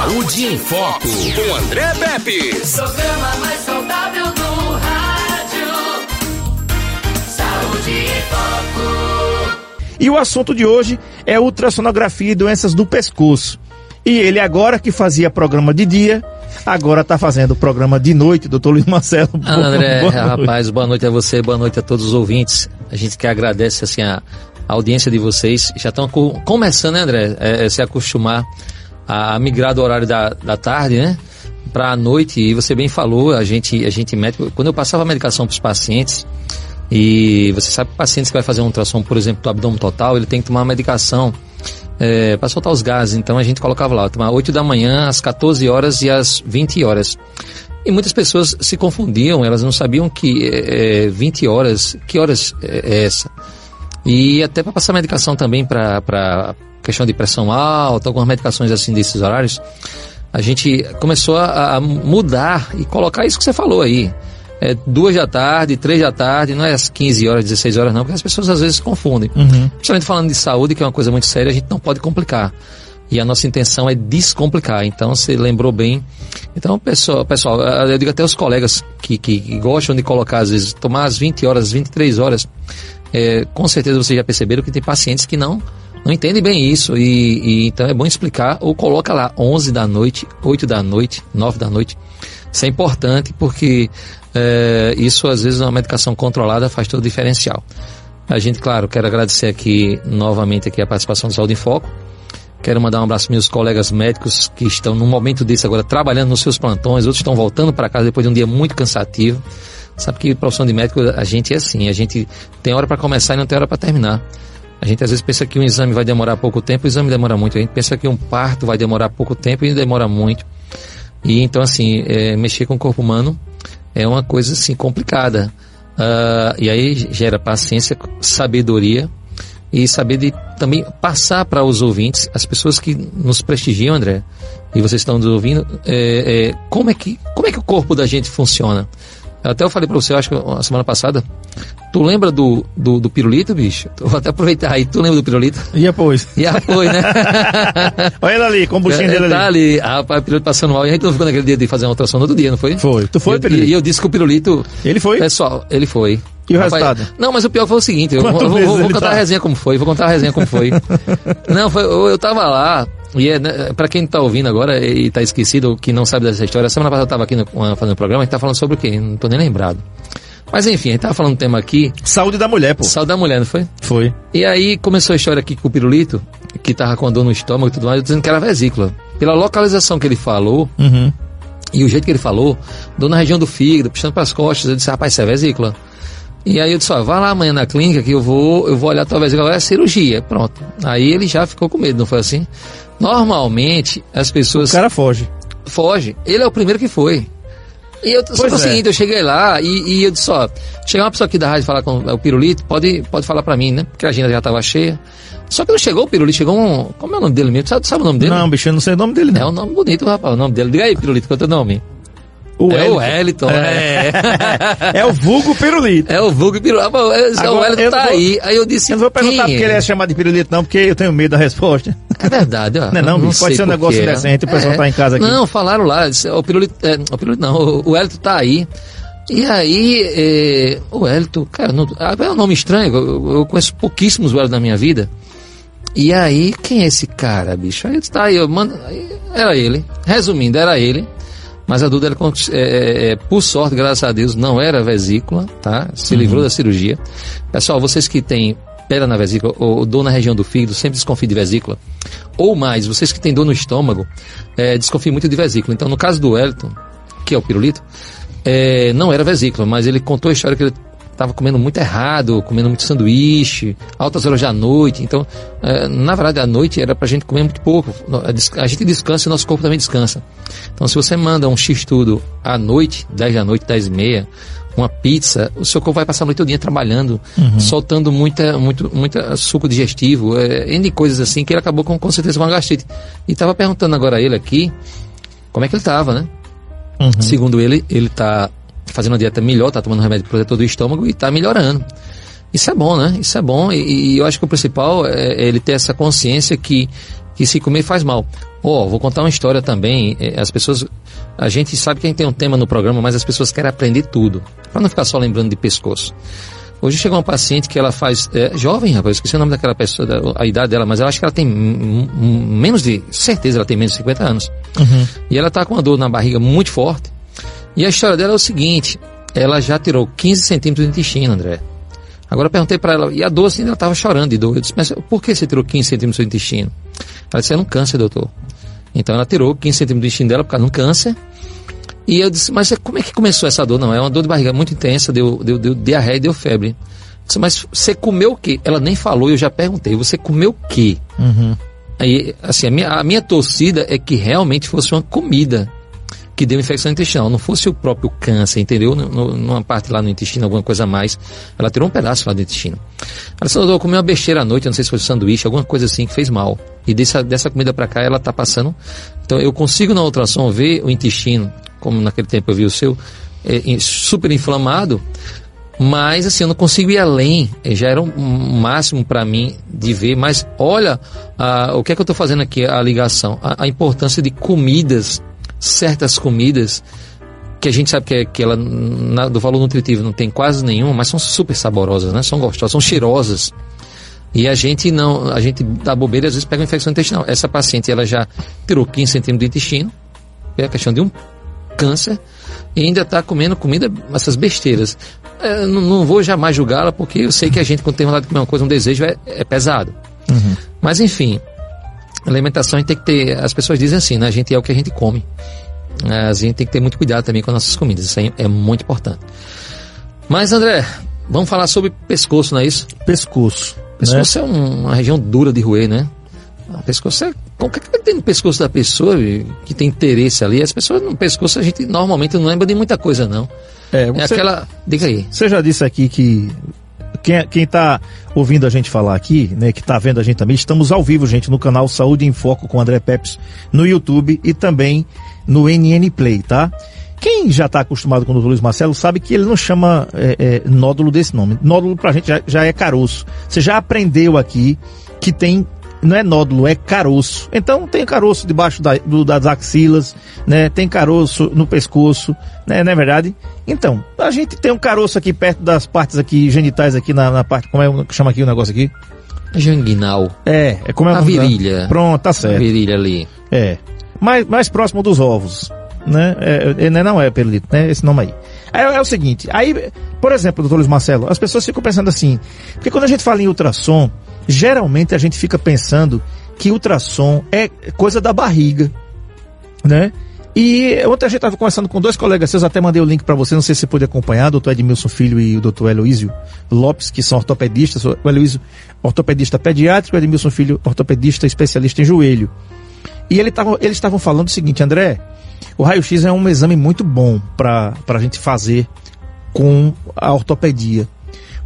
Saúde em Foco, com André Pepe. Programa mais saudável do rádio. Saúde em Foco. E o assunto de hoje é ultrassonografia e doenças do pescoço. E ele agora que fazia programa de dia, agora está fazendo programa de noite, doutor Luiz Marcelo. Ah, André, boa rapaz, boa noite a você, boa noite a todos os ouvintes. A gente que agradece assim a, a audiência de vocês. Já estão começando, né, André, é, é, se acostumar a, migrar do horário da, da tarde, né? Para a noite, e você bem falou, a gente, a gente médico, quando eu passava a medicação para os pacientes, e você sabe que pacientes que vai fazer um ultrassom, por exemplo, do abdômen total, ele tem que tomar uma medicação é, para soltar os gases. Então a gente colocava lá, tomar 8 da manhã, às 14 horas e às 20 horas. E muitas pessoas se confundiam, elas não sabiam que é, 20 horas, que horas é, é essa? E até para passar medicação também para questão de pressão alta, algumas medicações assim desses horários, a gente começou a, a mudar e colocar isso que você falou aí é, duas da tarde, três da tarde, não é às 15 horas, 16 horas não, porque as pessoas às vezes se confundem. Uhum. Principalmente falando de saúde, que é uma coisa muito séria, a gente não pode complicar. E a nossa intenção é descomplicar. Então, você lembrou bem. Então, pessoal, pessoal eu digo até os colegas que, que, que gostam de colocar, às vezes, tomar as 20 horas, as 23 horas, é, com certeza vocês já perceberam que tem pacientes que não não entendem bem isso e, e, então é bom explicar ou coloca lá 11 da noite, 8 da noite, 9 da noite. Isso é importante porque é, isso às vezes uma medicação controlada faz todo o diferencial. A gente, claro, quero agradecer aqui novamente aqui a participação do Saúde em Foco. Quero mandar um abraço para meus colegas médicos que estão num momento desse agora trabalhando nos seus plantões, outros estão voltando para casa depois de um dia muito cansativo. Sabe que profissão de médico a gente é assim, a gente tem hora para começar e não tem hora para terminar. A gente às vezes pensa que um exame vai demorar pouco tempo, o exame demora muito. A gente pensa que um parto vai demorar pouco tempo e demora muito. E então assim, é, mexer com o corpo humano é uma coisa assim complicada. Uh, e aí gera paciência, sabedoria e saber de também passar para os ouvintes, as pessoas que nos prestigiam, André, e vocês estão nos ouvindo, é, é, como, é que, como é que o corpo da gente funciona. Até eu falei para você, acho que a semana passada, Tu lembra do, do, do pirulito, bicho? vou até aproveitar aí. Tu lembra do pirulito? E após? E após, né? Olha ele ali, com o buchinho dele tá ali. Ah, rapaz, o pirulito passando mal. E a gente não ficou naquele dia de fazer uma ultrassom no outro dia, não foi? Foi. Tu foi, e, pirulito? E eu disse que o pirulito... Ele foi? Pessoal, ele foi. E o rapaz, resultado? Não, mas o pior foi o seguinte, eu, vou, vou, vou contar tá? a resenha como foi, vou contar a resenha como foi. não, foi, eu, eu tava lá, e é, né, para quem está ouvindo agora e está esquecido, que não sabe dessa história, semana passada eu estava aqui no, fazendo um programa, a gente tá falando sobre o quê? Não tô nem lembrado. Mas enfim, a gente tava falando um tema aqui. Saúde da mulher, pô. Saúde da mulher, não foi? Foi. E aí começou a história aqui com o pirulito, que tava com a dor no estômago e tudo mais, dizendo que era vesícula. Pela localização que ele falou, uhum. e o jeito que ele falou, dor na região do fígado, puxando para as costas, eu disse, rapaz, isso é vesícula. E aí eu disse, ó, vai lá amanhã na clínica que eu vou, eu vou olhar a tua vesícula, é cirurgia, pronto. Aí ele já ficou com medo, não foi assim? Normalmente, as pessoas... O cara foge. Foge. Ele é o primeiro que foi. E eu, só que é o seguinte, eu cheguei lá e, e eu disse, ó, chegar uma pessoa aqui da rádio falar com o Pirulito, pode, pode falar pra mim, né? Porque a agenda já estava cheia. Só que não chegou o Pirulito, chegou um. Como é o nome dele mesmo? Sabe, sabe o nome dele? Não, bicho, eu não sei o nome dele, não. É um nome bonito, rapaz, o nome dele. Diga aí, Pirulito, qual é o teu nome? O é Wellington. o Wellington, é. é o vulgo pirulito. É o vulgo pirulito. Ah, o Wellington tá vou, aí. Aí eu disse. Eu não vou perguntar porque ele é chamado de pirulito, não, porque eu tenho medo da resposta. É verdade, ó. Não, é não, não pode ser um negócio decente, o pessoal é. tá em casa aqui. Não, falaram lá, o pirulito, é, o pirulito não, o Wellington tá aí. E aí, é, o Wellington, cara, não, ah, é um nome estranho, eu, eu conheço pouquíssimos Wellington na minha vida. E aí, quem é esse cara, bicho? Aí tá aí, eu mando, era ele. Resumindo, era ele. Mas a Duda, ela, é, é, é, por sorte, graças a Deus, não era vesícula, tá? Se uhum. livrou da cirurgia. Pessoal, vocês que têm pedra na vesícula ou dor na região do fígado, sempre desconfie de vesícula. Ou mais, vocês que têm dor no estômago, é, desconfiem muito de vesícula. Então, no caso do Wellington, que é o pirulito, é, não era vesícula, mas ele contou a história que ele estava comendo muito errado, comendo muito sanduíche, altas horas da noite. Então, é, na verdade, à noite era para a gente comer muito pouco. A gente descansa e nosso corpo também descansa. Então, se você manda um X-tudo à noite, 10 da noite, 10 e meia, uma pizza, o seu corpo vai passar a noite todinha trabalhando, uhum. soltando muita, muito, muita suco digestivo, é, N coisas assim, que ele acabou com, com certeza com uma gastrite. E estava perguntando agora a ele aqui, como é que ele estava, né? Uhum. Segundo ele, ele está fazendo uma dieta melhor, está tomando remédio protetor do estômago e está melhorando. Isso é bom, né? Isso é bom e, e, eu acho que o principal é, é ele ter essa consciência que, que se comer faz mal. Ó, vou contar uma história também. eh, As pessoas. A gente sabe que a gente tem um tema no programa, mas as pessoas querem aprender tudo. Para não ficar só lembrando de pescoço. Hoje chegou uma paciente que ela faz. É, jovem, rapaz, esqueci o nome daquela pessoa, a idade dela, mas eu acho que ela tem menos de. Certeza, ela tem menos de 50 anos. E ela tá com uma dor na barriga muito forte. E a história dela é o seguinte: ela já tirou 15 centímetros do intestino, André. Agora eu perguntei para ela, e a dor assim, ela estava chorando de dor. Eu disse, mas por que você tirou 15 centímetros do seu intestino? Ela disse, era um câncer, doutor. Então ela tirou 15 centímetros do intestino dela por causa de um câncer. E eu disse, mas como é que começou essa dor? Não, é uma dor de barriga muito intensa, deu, deu, deu diarreia e deu febre. Eu disse, mas você comeu o quê? Ela nem falou, eu já perguntei, você comeu o quê? Aí, assim, a minha, a minha torcida é que realmente fosse uma comida que deu infecção intestinal, não fosse o próprio câncer, entendeu? Numa parte lá no intestino, alguma coisa a mais. Ela tirou um pedaço lá do intestino. Ela disse, doutor, eu uma besteira à noite, não sei se foi sanduíche, alguma coisa assim que fez mal. E dessa, dessa comida pra cá ela tá passando. Então eu consigo na ultrassom ver o intestino, como naquele tempo eu vi o seu, é, super inflamado, mas assim, eu não consigo ir além. Eh, Já era um, máximo para mim de ver. Mas olha, o que é que eu estou fazendo aqui, a ligação? A, a importância de comidas, certas comidas, que a gente sabe que, é, que ela, na- do valor nutritivo não tem quase nenhum, mas são super saborosas, né? São gostosas, são cheirosas. E a gente não, a gente dá bobeira e às vezes pega uma infecção intestinal. Essa paciente, ela já tirou 15 centímetros do intestino, é a questão de um câncer, e ainda está comendo comida, essas besteiras. É, não, vou jamais julgá-la, porque eu sei que a gente, quando tem vontade de comer uma coisa, um desejo, é, é pesado. Mas, enfim, alimentação a gente tem que ter. As pessoas dizem assim, né? A gente é o que a gente come. É, A gente tem que ter muito cuidado também com as nossas comidas. Isso aí é muito importante. Mas, André, vamos falar sobre pescoço, não é isso? Pescoço. né? Pescoço é um- uma região dura de roer, né? O pescoço é. O que é que tem no pescoço da pessoa que tem interesse ali? As pessoas no pescoço a gente normalmente não lembra de muita coisa, não. É, É aquela. Diga aí. você já disse aqui que quem, quem tá ouvindo a gente falar aqui, né, que tá vendo a gente também, estamos ao vivo, gente, no canal Saúde em Foco com André Peps no YouTube e também no NN Play, tá? Quem já está acostumado com o Dr. Luiz Marcelo sabe que ele não chama é, é, nódulo desse nome. Nódulo pra gente já, já é caroço. Você já aprendeu aqui que tem não é nódulo, é caroço. Então tem caroço debaixo da- do- das axilas, né? Tem caroço no pescoço, né? Não é verdade? Então, a gente tem um caroço aqui perto das partes aqui genitais aqui na, na parte, como é que chama aqui o negócio aqui? Janguinal. É, é como é A da- virilha. Pronto, tá A certo. virilha ali. É. Mais, mais próximo dos ovos. Né? É, é, não é pelito, né? Esse nome aí. Aí é, o seguinte, aí, por exemplo, doutor Luiz Marcelo, as pessoas ficam pensando assim, porque quando a gente fala em ultrassom, geralmente a gente fica pensando que ultrassom é coisa da barriga, né? E ontem a gente estava conversando com dois colegas seus, até mandei o link para você, não sei se você pôde acompanhar, o doutor Edmilson Filho e o doutor Heloísio Lopes, que são ortopedistas, o Heloísio, ortopedista pediátrico, o Edmilson Filho, ortopedista especialista em joelho. E ele tava, eles estavam falando o seguinte, André, o raio-x é um exame muito bom para a gente fazer com a ortopedia.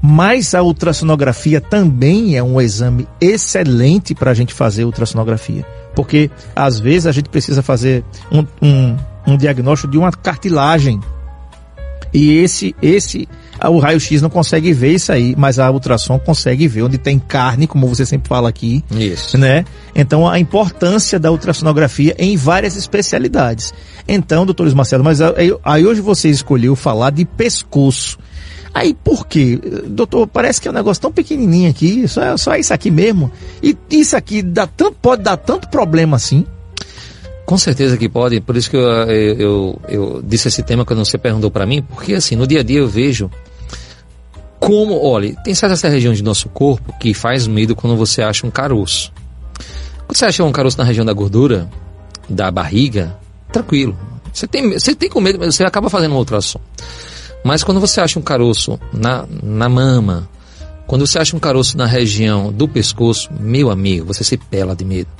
Mas a ultrassonografia também é um exame excelente para a gente fazer ultrassonografia. Porque às vezes a gente precisa fazer um, um, um diagnóstico de uma cartilagem. E esse, esse, o raio-x não consegue ver isso aí, mas a ultrassom consegue ver onde tem carne, como você sempre fala aqui, Isso. né? Então a importância da ultrassonografia em várias especialidades. Então, doutor Luiz Marcelo, mas aí, aí hoje você escolheu falar de pescoço. Aí por quê? Doutor, parece que é um negócio tão pequenininho aqui, só, só isso aqui mesmo. E isso aqui dá tanto, pode dar tanto problema assim. Com certeza que pode, por isso que eu, eu, eu, eu disse esse tema quando você perguntou para mim, porque assim, no dia a dia eu vejo como, olha, tem certas regiões do nosso corpo que faz medo quando você acha um caroço. Quando você acha um caroço na região da gordura, da barriga, tranquilo. Você tem, você tem com medo, mas você acaba fazendo um ultrassom. Mas quando você acha um caroço na, na mama, quando você acha um caroço na região do pescoço, meu amigo, você se pela de medo.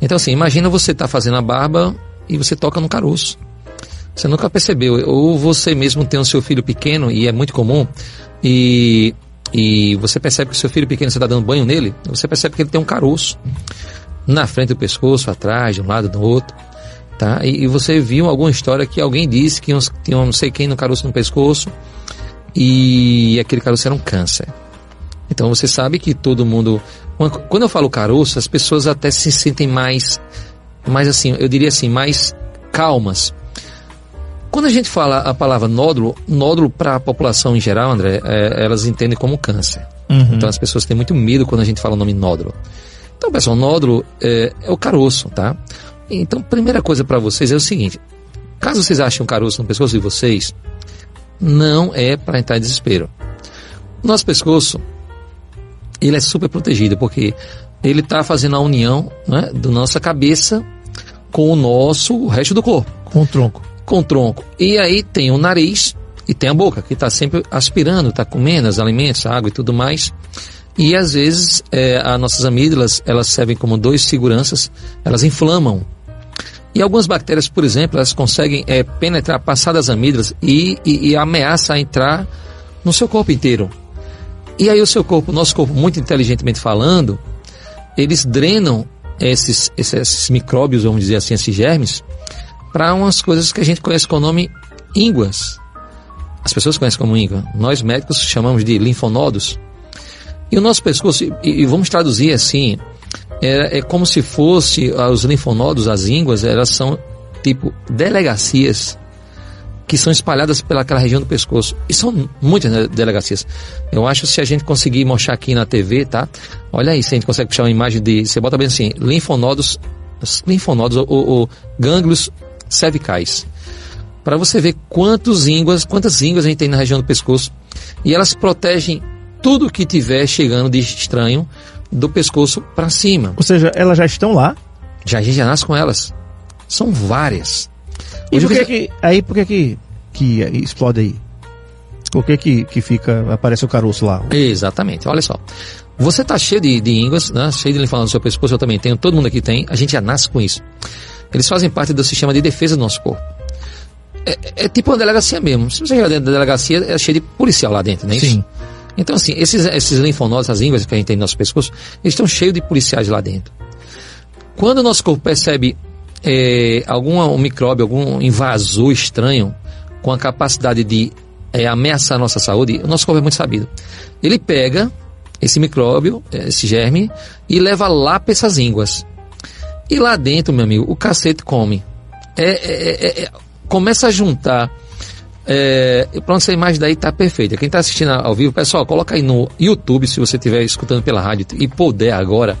Então, assim, imagina você estar fazendo a barba e você toca no caroço. Você nunca percebeu. Ou você mesmo tem o seu filho pequeno, e é muito comum, e, e você percebe que o seu filho pequeno, você está dando banho nele, você percebe que ele tem um caroço na frente do pescoço, atrás, de um lado, do outro. Tá? E, e você viu alguma história que alguém disse que uns- tinha um não sei quem no caroço no pescoço e aquele caroço era um câncer. Então você sabe que todo mundo, Quando eu falo caroço, as pessoas até se sentem mais, mais assim, eu diria assim, mais calmas. Quando a gente fala a palavra nódulo, nódulo para a população em geral, André, é, elas entendem como câncer. Uhum. Então as pessoas têm muito medo quando a gente fala o nome nódulo. Então, pessoal, nódulo é, é o caroço, tá? Então, primeira coisa para vocês é o seguinte: caso vocês achem um caroço no pescoço de vocês, não é para entrar em desespero. Nosso pescoço, ele é super protegido porque ele está fazendo a união né, da nossa cabeça com o nosso o resto do corpo Com o tronco. com o tronco. E aí tem o nariz e tem a boca, que está sempre aspirando, está comendo os alimentos, água e tudo mais. E às vezes é, as nossas amígdalas, elas servem como dois seguranças, elas inflamam. E algumas bactérias, por exemplo, elas conseguem é, penetrar, passar das amígdalas e, e, e ameaça entrar no seu corpo inteiro. E aí o seu corpo, nosso corpo, muito inteligentemente falando, eles drenam esses, esses, esses micróbios, vamos dizer assim, esses germes, para umas coisas que a gente conhece com o nome ínguas. As pessoas conhecem como íngua. Nós médicos chamamos de linfonodos. E o nosso pescoço, e, e vamos traduzir assim, é, é como se fosse ah, os linfonodos, as ínguas, elas são tipo delegacias que são espalhadas pelaquela região do pescoço. E são muitas né, delegacias. Eu acho que se a gente conseguir mostrar aqui na TV, tá? Olha aí, se a gente consegue puxar uma imagem de. Você bota bem assim, linfonodos, linfonodos ou, ou gânglios cervicais. Para você ver quantos ínguas, quantas ínguas a gente tem na região do pescoço. E elas protegem tudo que tiver chegando de estranho do pescoço para cima. Ou seja, elas já estão lá. Já a gente já nasce com elas. São várias. E Hoje por que que, aí por que que, que explode aí? Por que que, que fica, aparece o caroço lá? Exatamente, olha só. Você tá cheio de, de ínguas, né? cheio de linfonodos no seu pescoço, eu também tenho, todo mundo aqui tem, a gente já nasce com isso. Eles fazem parte do sistema de defesa do nosso corpo. É, é tipo uma delegacia mesmo. Se você chegar dentro da delegacia, é cheio de policial lá dentro, não é isso? Sim. Então, assim, esses, esses linfonodos, as ínguas que a gente tem no nosso pescoço, eles estão cheios de policiais lá dentro. Quando o nosso corpo percebe é, algum um micróbio, algum invasor estranho com a capacidade de é, ameaçar a nossa saúde, o nosso corpo é muito sabido. Ele pega esse micróbio, eh, esse germe, e leva lá para essas ínguas. E lá dentro, meu amigo, o cacete come. É, é- é- é- começa a juntar. É, pronto, essa imagem daí tá perfeita. Quem tá assistindo ao vivo, pessoal, coloca aí no YouTube, se você estiver escutando pela rádio e puder agora.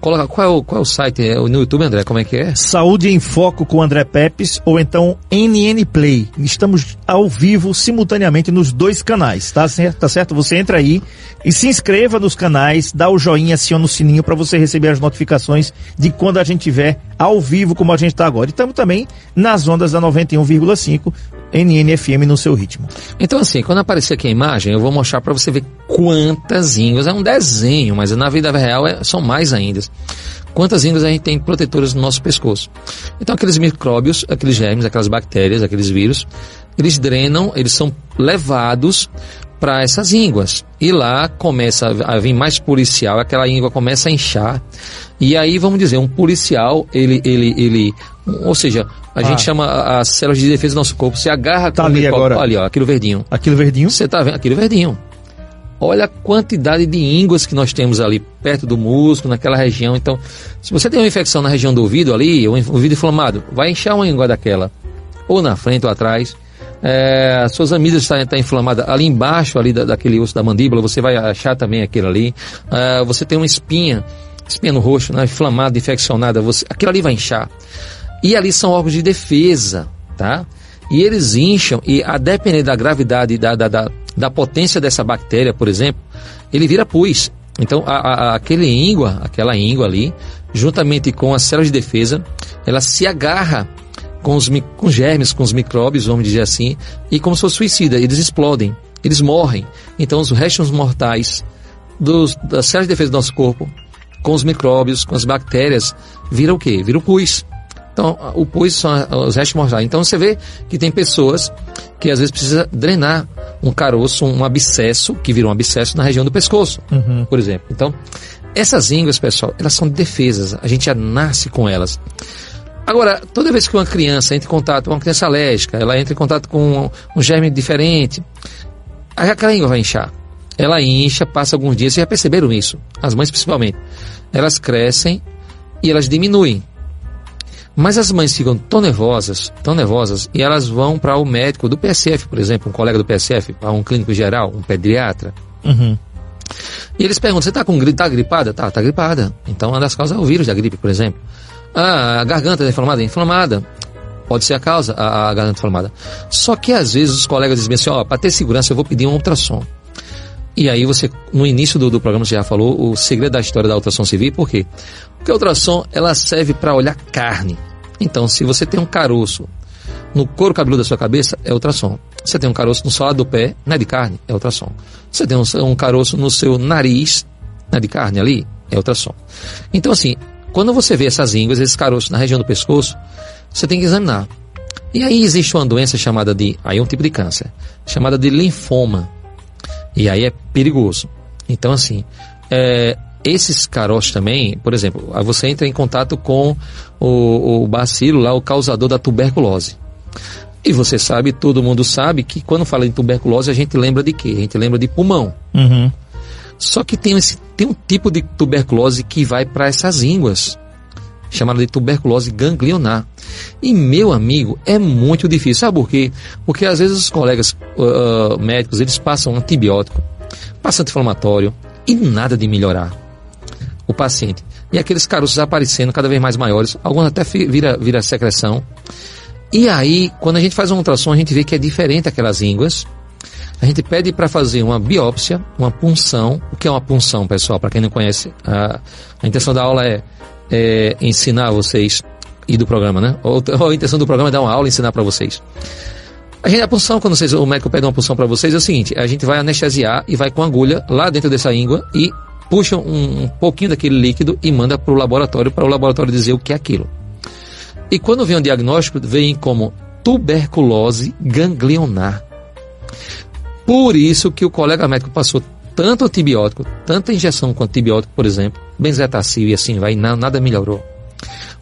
Coloca, qual é o, qual é o site? É, no YouTube, André, como é que é? Saúde em Foco com André Pepes ou então NN Play. Estamos ao vivo simultaneamente nos dois canais, tá certo? Tá certo? Você entra aí e se inscreva nos canais, dá o joinha, aciona o sininho para você receber as notificações de quando a gente tiver ao vivo como a gente está agora. E estamos também nas ondas da 91,5 NNFM no seu ritmo. Então, assim, quando aparecer aqui a imagem, eu vou mostrar para você ver quantas ínguas. É um desenho, mas na vida real é- são mais ainda. Quantas ínguas a gente tem protetoras no nosso pescoço. Então, aqueles micróbios, aqueles germes, aquelas bactérias, aqueles vírus, eles drenam, eles são levados para essas ínguas. E lá começa a vir mais policial, aquela íngua começa a inchar. E aí, vamos dizer, um policial, ele, ele, ele, ou seja, a Ah. gente chama as células de defesa do nosso corpo, se agarra Tá com o ali micróbio- agora. ali, ó, aquilo verdinho. Aquilo verdinho. Você está vendo aquilo verdinho. Olha a quantidade de ínguas que nós temos ali perto do músculo, naquela região. Então, se você tem uma infecção na região do ouvido ali, um ouvido inflamado, vai inchar uma íngua daquela, ou na frente ou atrás. É, as suas amígdalas estão tá, inflamadas ali embaixo ali da, daquele osso da mandíbula, você vai achar também aquilo ali. É, você tem uma espinha, espinha no rosto, né, inflamada, infeccionada, você, aquilo ali vai inchar. E ali são órgãos de defesa, tá? E eles incham, e a depender da gravidade, da, da, da, da potência dessa bactéria, por exemplo, ele vira pus. Então, a, a, aquele íngua, aquela íngua ali, juntamente com as células de defesa, ela se agarra com os com germes, com os micróbios, vamos dizer assim, e como se fosse suicida, eles explodem, eles morrem. Então, os restos mortais dos, das células de defesa do nosso corpo, com os micróbios, com as bactérias, vira o quê? Vira o pus. Então, o pus são os restos mortais. Então, você vê que tem pessoas que às vezes precisa drenar um caroço, um abscesso, que vira um abscesso na região do pescoço, por exemplo. Então, essas ínguas, pessoal, elas são defesas. A gente já nasce com elas. Agora, toda vez que uma criança entra em contato com uma criança alérgica, ela entra em contato com um, germe diferente, aquela íngua vai inchar. ela incha, passa alguns dias, vocês já perceberam isso? As mães principalmente. Elas crescem e elas diminuem. Mas as mães ficam tão nervosas, tão nervosas, e elas vão para o médico do PSF, por exemplo, um colega do PSF, para um clínico geral, um pediatra. Uhum. E eles perguntam: você está com gripe? Tá gripada? Tá, tá gripada. Então, uma das causas é o vírus da gripe, por exemplo. Ah, a garganta é inflamada? É inflamada. Pode ser a causa, a, a garganta inflamada. Só que às vezes os colegas dizem assim: ó, para ter segurança eu vou pedir um ultrassom. E aí você, no início do, do programa, você já falou o segredo da história da ultrassom civil, por quê? Porque a ultrassom, ela serve para olhar carne. Então, se você tem um caroço no couro cabeludo da sua cabeça, é ultrassom. Você tem um caroço no solado do pé, não é de carne, é ultrassom. Você tem um, um caroço no seu nariz, não é de carne ali, é ultrassom. Então, assim, quando você vê essas ínguas, esses caroços na região do pescoço, você tem que examinar. E aí existe uma doença chamada de, aí é um tipo de câncer, chamada de linfoma. E aí é perigoso. Então, assim, é, esses caroços também, por exemplo, você entra em contato com o, o bacilo lá, o causador da tuberculose. E você sabe, todo mundo sabe, que quando fala em tuberculose a gente lembra de quê? A gente lembra de pulmão. Uhum. Só que tem, esse, tem um tipo de tuberculose que vai para essas ínguas, chamada de tuberculose ganglionar. E, meu amigo, é muito difícil. Sabe por quê? Porque às vezes os colegas uh, médicos, eles passam antibiótico, passam anti-inflamatório e nada de melhorar o paciente. E aqueles caroços aparecendo cada vez mais maiores, alguns até vira, vira secreção. E aí, quando a gente faz um ultrassom, a gente vê que é diferente aquelas ínguas. A gente pede para fazer uma biópsia, uma punção. O que é uma punção, pessoal? Para quem não conhece, a, a intenção da aula é, é, ensinar vocês e do programa, né? Ou, ou, a intenção do programa é dar uma aula e ensinar para vocês. A gente a punção, quando vocês, o médico pede uma punção para vocês, é o seguinte: a gente vai anestesiar e vai com agulha lá dentro dessa íngua e puxa um, pouquinho daquele líquido e manda para o laboratório para o laboratório dizer o que é aquilo. E quando vem o diagnóstico, vem como tuberculose ganglionar. Por isso que o colega médico passou tanto antibiótico, tanta injeção com antibiótico, por exemplo, benzetacil e assim vai, nada melhorou.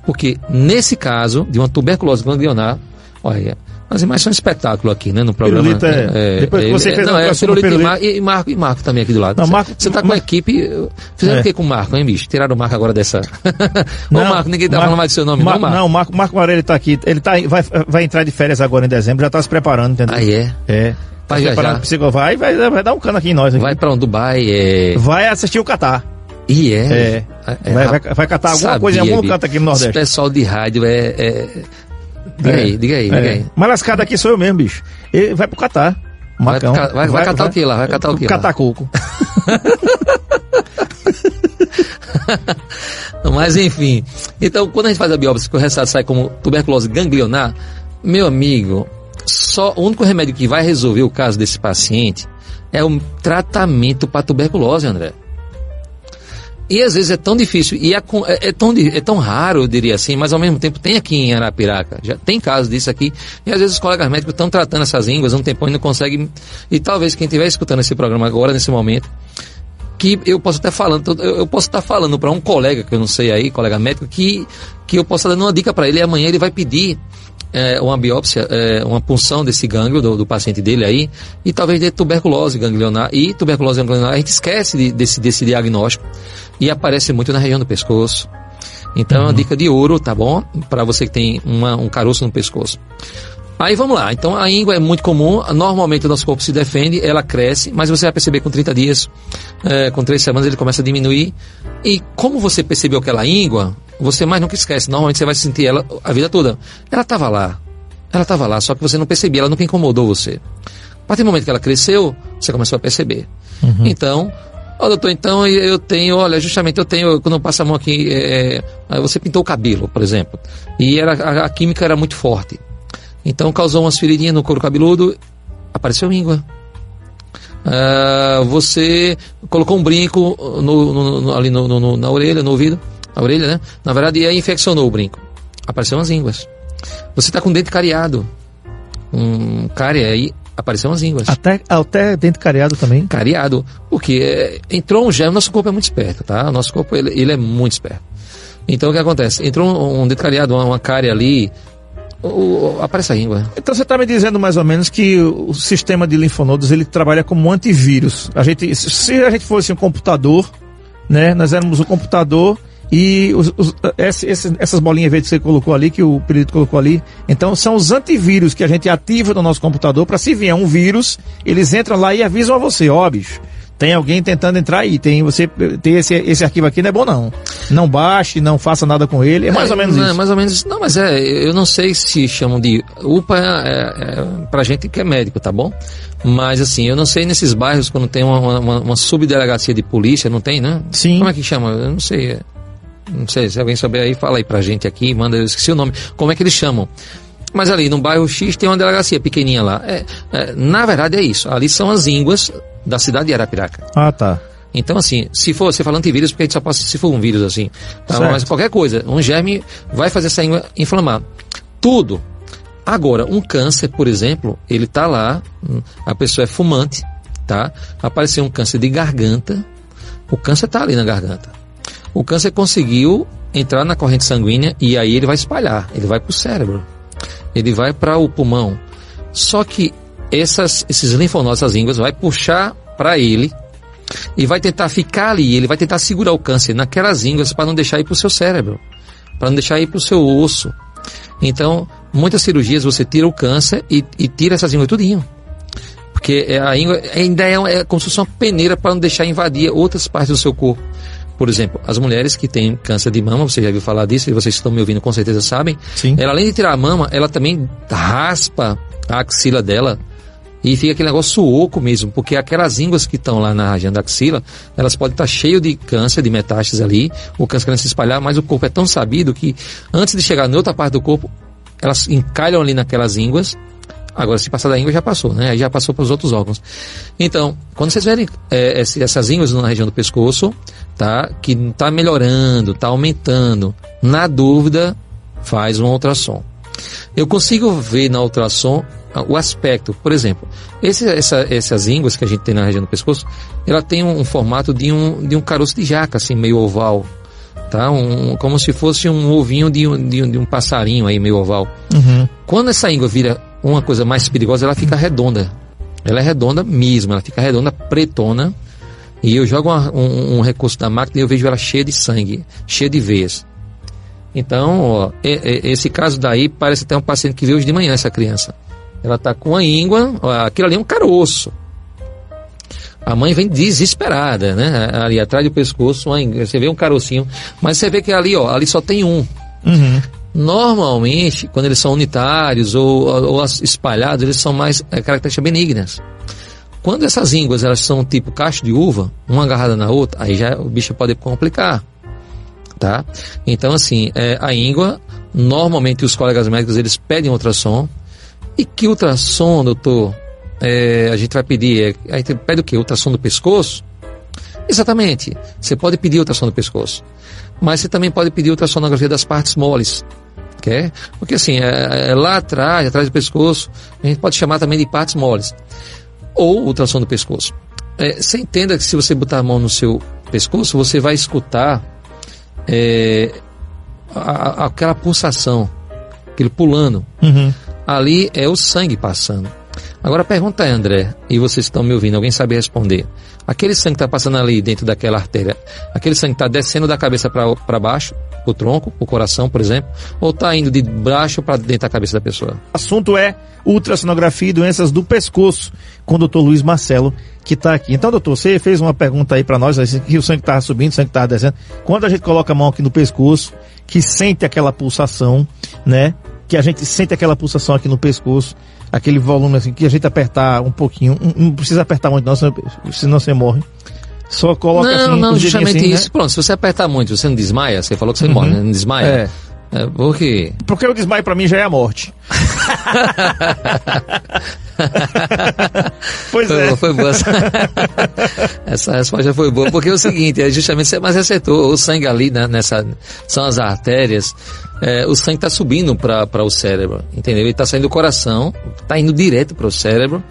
Porque nesse caso de uma tuberculose ganglionar, olha, as imagens são um espetáculo aqui, né, no programa. Pirulito é, é, depois que você é, fez não, é, do e. Mar, e Marco, e Marco também aqui do lado. Não, Você- Marco- você tá com a Mar- equipe. Fizeram É. o que com o Marco, hein, bicho? Tiraram o Marco agora dessa. Ô, Marco, ninguém tá Marco- falando mais do seu nome, Marco, não, Marco? Não, Marco, Marco Moreira tá aqui. Ele tá, vai, vai entrar de férias agora em dezembro, já tá se preparando, entendeu? Aí é. É. Tá Vai se preparando psico- vai, vai, vai dar um cano aqui em nós. Aqui. Vai pra um Dubai, é. Vai assistir o Catar. E é. É. É, vai, vai, vai catar alguma Sabia, coisa em algum bicho. canto aqui no Esse Nordeste. pessoal de rádio é. é- Diga É. aí, diga aí, diga É. aí. Mas lascado aqui sou eu mesmo, bicho. Ele vai pro Catar. Vai Marcão. ca- vai- vai catar o que lá? Vai catar o que lá? Catar coco. Mas enfim. Então, quando a gente faz a biópsia, que o resultado sai como tuberculose ganglionar, meu amigo, só o único remédio que vai resolver o caso desse paciente é o tratamento para tuberculose, André. E às vezes é tão difícil, e é, é- é tão, é tão raro, eu diria assim, mas ao mesmo tempo tem aqui em Arapiraca, já tem casos disso aqui, e às vezes os colegas médicos estão tratando essas línguas um tempão e não conseguem, e talvez quem estiver escutando esse programa agora, nesse momento, que eu posso até falando, eu posso estar falando para um colega que eu não sei aí, colega médico, que, que eu estar dando uma dica para ele e amanhã ele vai pedir é, uma biópsia, é, uma punção desse gânglio do, do paciente dele aí, e talvez dê tuberculose ganglionar. E tuberculose ganglionar, a gente esquece de- desse, desse diagnóstico e aparece muito na região do pescoço. Então é uma dica de ouro, tá bom? Para você que tem uma- um caroço no pescoço. Aí vamos lá. Então a íngua é muito comum. Normalmente o nosso corpo se defende, ela cresce, mas você vai perceber com 30 dias, eh, com 3 semanas ele começa a diminuir. E como você percebeu aquela íngua, você mais nunca esquece. Normalmente você vai sentir ela a vida toda. Ela estava lá. Ela estava lá, só que você não percebia, ela nunca incomodou você. A partir do momento que ela cresceu, você começou a perceber. Então, ó, doutor, então eu- tenho, olha, justamente eu tenho, quando eu passo a mão aqui, é, é, você pintou o cabelo, por exemplo, e era, a, a química era muito forte. Então causou umas feridinhas no couro cabeludo, apareceu íngua. Ah, você colocou um brinco no- no- no- ali na orelha, no ouvido, na orelha, né? Na verdade, aí infeccionou o brinco. Apareceu umas ínguas. Você está com o dente cariado. Um cárie aí, apareceu umas ínguas. Até, até dente cariado também. Cariado. Porque é, entrou um germe, nosso corpo é muito esperto, tá? O nosso corpo, ele, ele é muito esperto. Então, o que acontece? Entrou um, um dente cariado, uma, uma cárie ali, o, aparece a íngua. Então você está me dizendo mais ou menos que o sistema de linfonodos ele trabalha como um antivírus. A gente, se a gente fosse um computador, né? Nós éramos um computador e os, os, esse, esse, essas bolinhas verdes que você colocou ali, que o Perito colocou ali, então são os antivírus que a gente ativa no nosso computador para se vier um vírus, eles entram lá e avisam a você, ó, oh, bicho, tem alguém tentando entrar aí, tem você ter esse, esse arquivo aqui não é bom não. Não baixe, não faça nada com ele, é mais é, ou menos não, isso. É mais ou menos Não, mas é, eu não sei se chamam de UPA é, é, pra gente que é médico, tá bom? Mas assim, eu não sei nesses bairros quando tem uma, uma, uma subdelegacia de polícia, não tem, né? Sim. Como é que chama? Eu não sei. Não sei, se alguém souber aí, fala aí pra gente aqui, manda, eu esqueci o nome. Como é que eles chamam? Mas ali no bairro X tem uma delegacia pequenininha lá. É, é, na verdade é isso. Ali são as ínguas da cidade de Arapiraca. Ah, tá. Então, assim, se for, você fala antivírus, porque a gente só passa se for um vírus, assim. Tá? Mas qualquer coisa, um germe vai fazer essa íngua inflamar. Tudo. Agora, um câncer, por exemplo, ele tá lá, a pessoa é fumante, tá? Apareceu um câncer de garganta, o câncer tá ali na garganta. O câncer conseguiu entrar na corrente sanguínea e aí ele vai espalhar, ele vai para o cérebro, ele vai para o pulmão. Só que essas, esses linfonodos, essas ínguas, vai puxar para ele e vai tentar ficar ali, ele vai tentar segurar o câncer naquelas ínguas para não deixar ir para o seu cérebro, para não deixar ir para o seu osso. Então, muitas cirurgias você tira o câncer e, e tira essas ínguas tudinho. Porque a íngua ainda é, é como se fosse uma peneira para não deixar invadir outras partes do seu corpo. Por exemplo, as mulheres que têm câncer de mama, você já viu falar disso, e vocês estão me ouvindo com certeza sabem. Sim. Ela, além de tirar a mama, ela também raspa a axila dela e fica aquele negócio oco mesmo, porque aquelas ínguas que estão lá na região da axila, elas podem estar cheias de câncer, de metástases ali, o câncer querendo se espalhar, mas o corpo é tão sabido que antes de chegar em outra parte do corpo, elas encalham ali naquelas ínguas. Agora, se passar da íngua, já passou, né? Aí já passou para os outros órgãos. Então, quando vocês verem é, essas ínguas na região do pescoço, tá? Que está melhorando, está aumentando, na dúvida, faz um ultrassom. Eu consigo ver na ultrassom o aspecto. Por exemplo, esse, essa, essas ínguas que a gente tem na região do pescoço, ela tem um, um, formato de um, de um caroço de jaca, assim, meio oval. Tá? Um, como se fosse um ovinho de um, de um, de um passarinho aí, meio oval. Uhum. Quando essa íngua vira uma coisa mais perigosa, ela fica redonda. Ela é redonda mesmo, ela fica redonda, pretona. E eu jogo uma, um, um, recurso da máquina e eu vejo ela cheia de sangue, cheia de veias. Então, ó, esse caso daí parece até um paciente que veio hoje de manhã, essa criança. Ela está com a íngua, aquilo ali é um caroço. A mãe vem desesperada, né? Ali atrás do pescoço, você vê um carocinho, mas você vê que ali, ó, ali só tem um. Uhum. Normalmente, quando eles são unitários ou, ou espalhados, eles são mais é, características benignas. Quando essas ínguas elas são tipo cacho de uva, uma agarrada na outra, aí já o bicho pode complicar, tá? Então assim, é, a íngua, normalmente os colegas médicos eles pedem ultrassom, e que ultrassom, doutor, é, a gente vai pedir? É, gente pede o quê? Ultrassom do pescoço? Exatamente. Você pode pedir ultrassom do pescoço. Mas você também pode pedir ultrassonografia das partes moles. Quer? Porque assim, é, é lá atrás, atrás do pescoço, a gente pode chamar também de partes moles. Ou ultrassom do pescoço. É, você entenda que se você botar a mão no seu pescoço, você vai escutar é, a, a, aquela pulsação, aquele pulando. Uhum ali é o sangue passando. Agora a pergunta é, André, e vocês estão me ouvindo, alguém sabe responder. Aquele sangue que está passando ali dentro daquela artéria, aquele sangue está descendo da cabeça para baixo, o tronco, o coração, por exemplo, ou está indo de baixo para dentro da cabeça da pessoa? O assunto é ultrassonografia e doenças do pescoço, com o doutor Luiz Marcelo, que está aqui. Então, doutor, você fez uma pergunta aí para nós, que o sangue estava subindo, o sangue estava descendo. Quando a gente coloca a mão aqui no pescoço, que sente aquela pulsação, né? que a gente sente aquela pulsação aqui no pescoço, aquele volume assim, que a gente apertar um pouquinho, não precisa apertar muito não, senão você morre. Só coloca não, assim. Não, justamente assim, isso. Né? Pronto, se você apertar muito, você não desmaia, você falou que você uhum. morre, né? Não desmaia? É. é. Por quê? Porque o desmaio para mim já é a morte. pois foi é. Boa, foi boa. Essa resposta foi boa, porque é o seguinte, é justamente você mais acertou, o sangue ali, né, nessa, são as artérias, é, o sangue está subindo para o cérebro, entendeu? Ele está saindo do coração, está indo direto para o cérebro.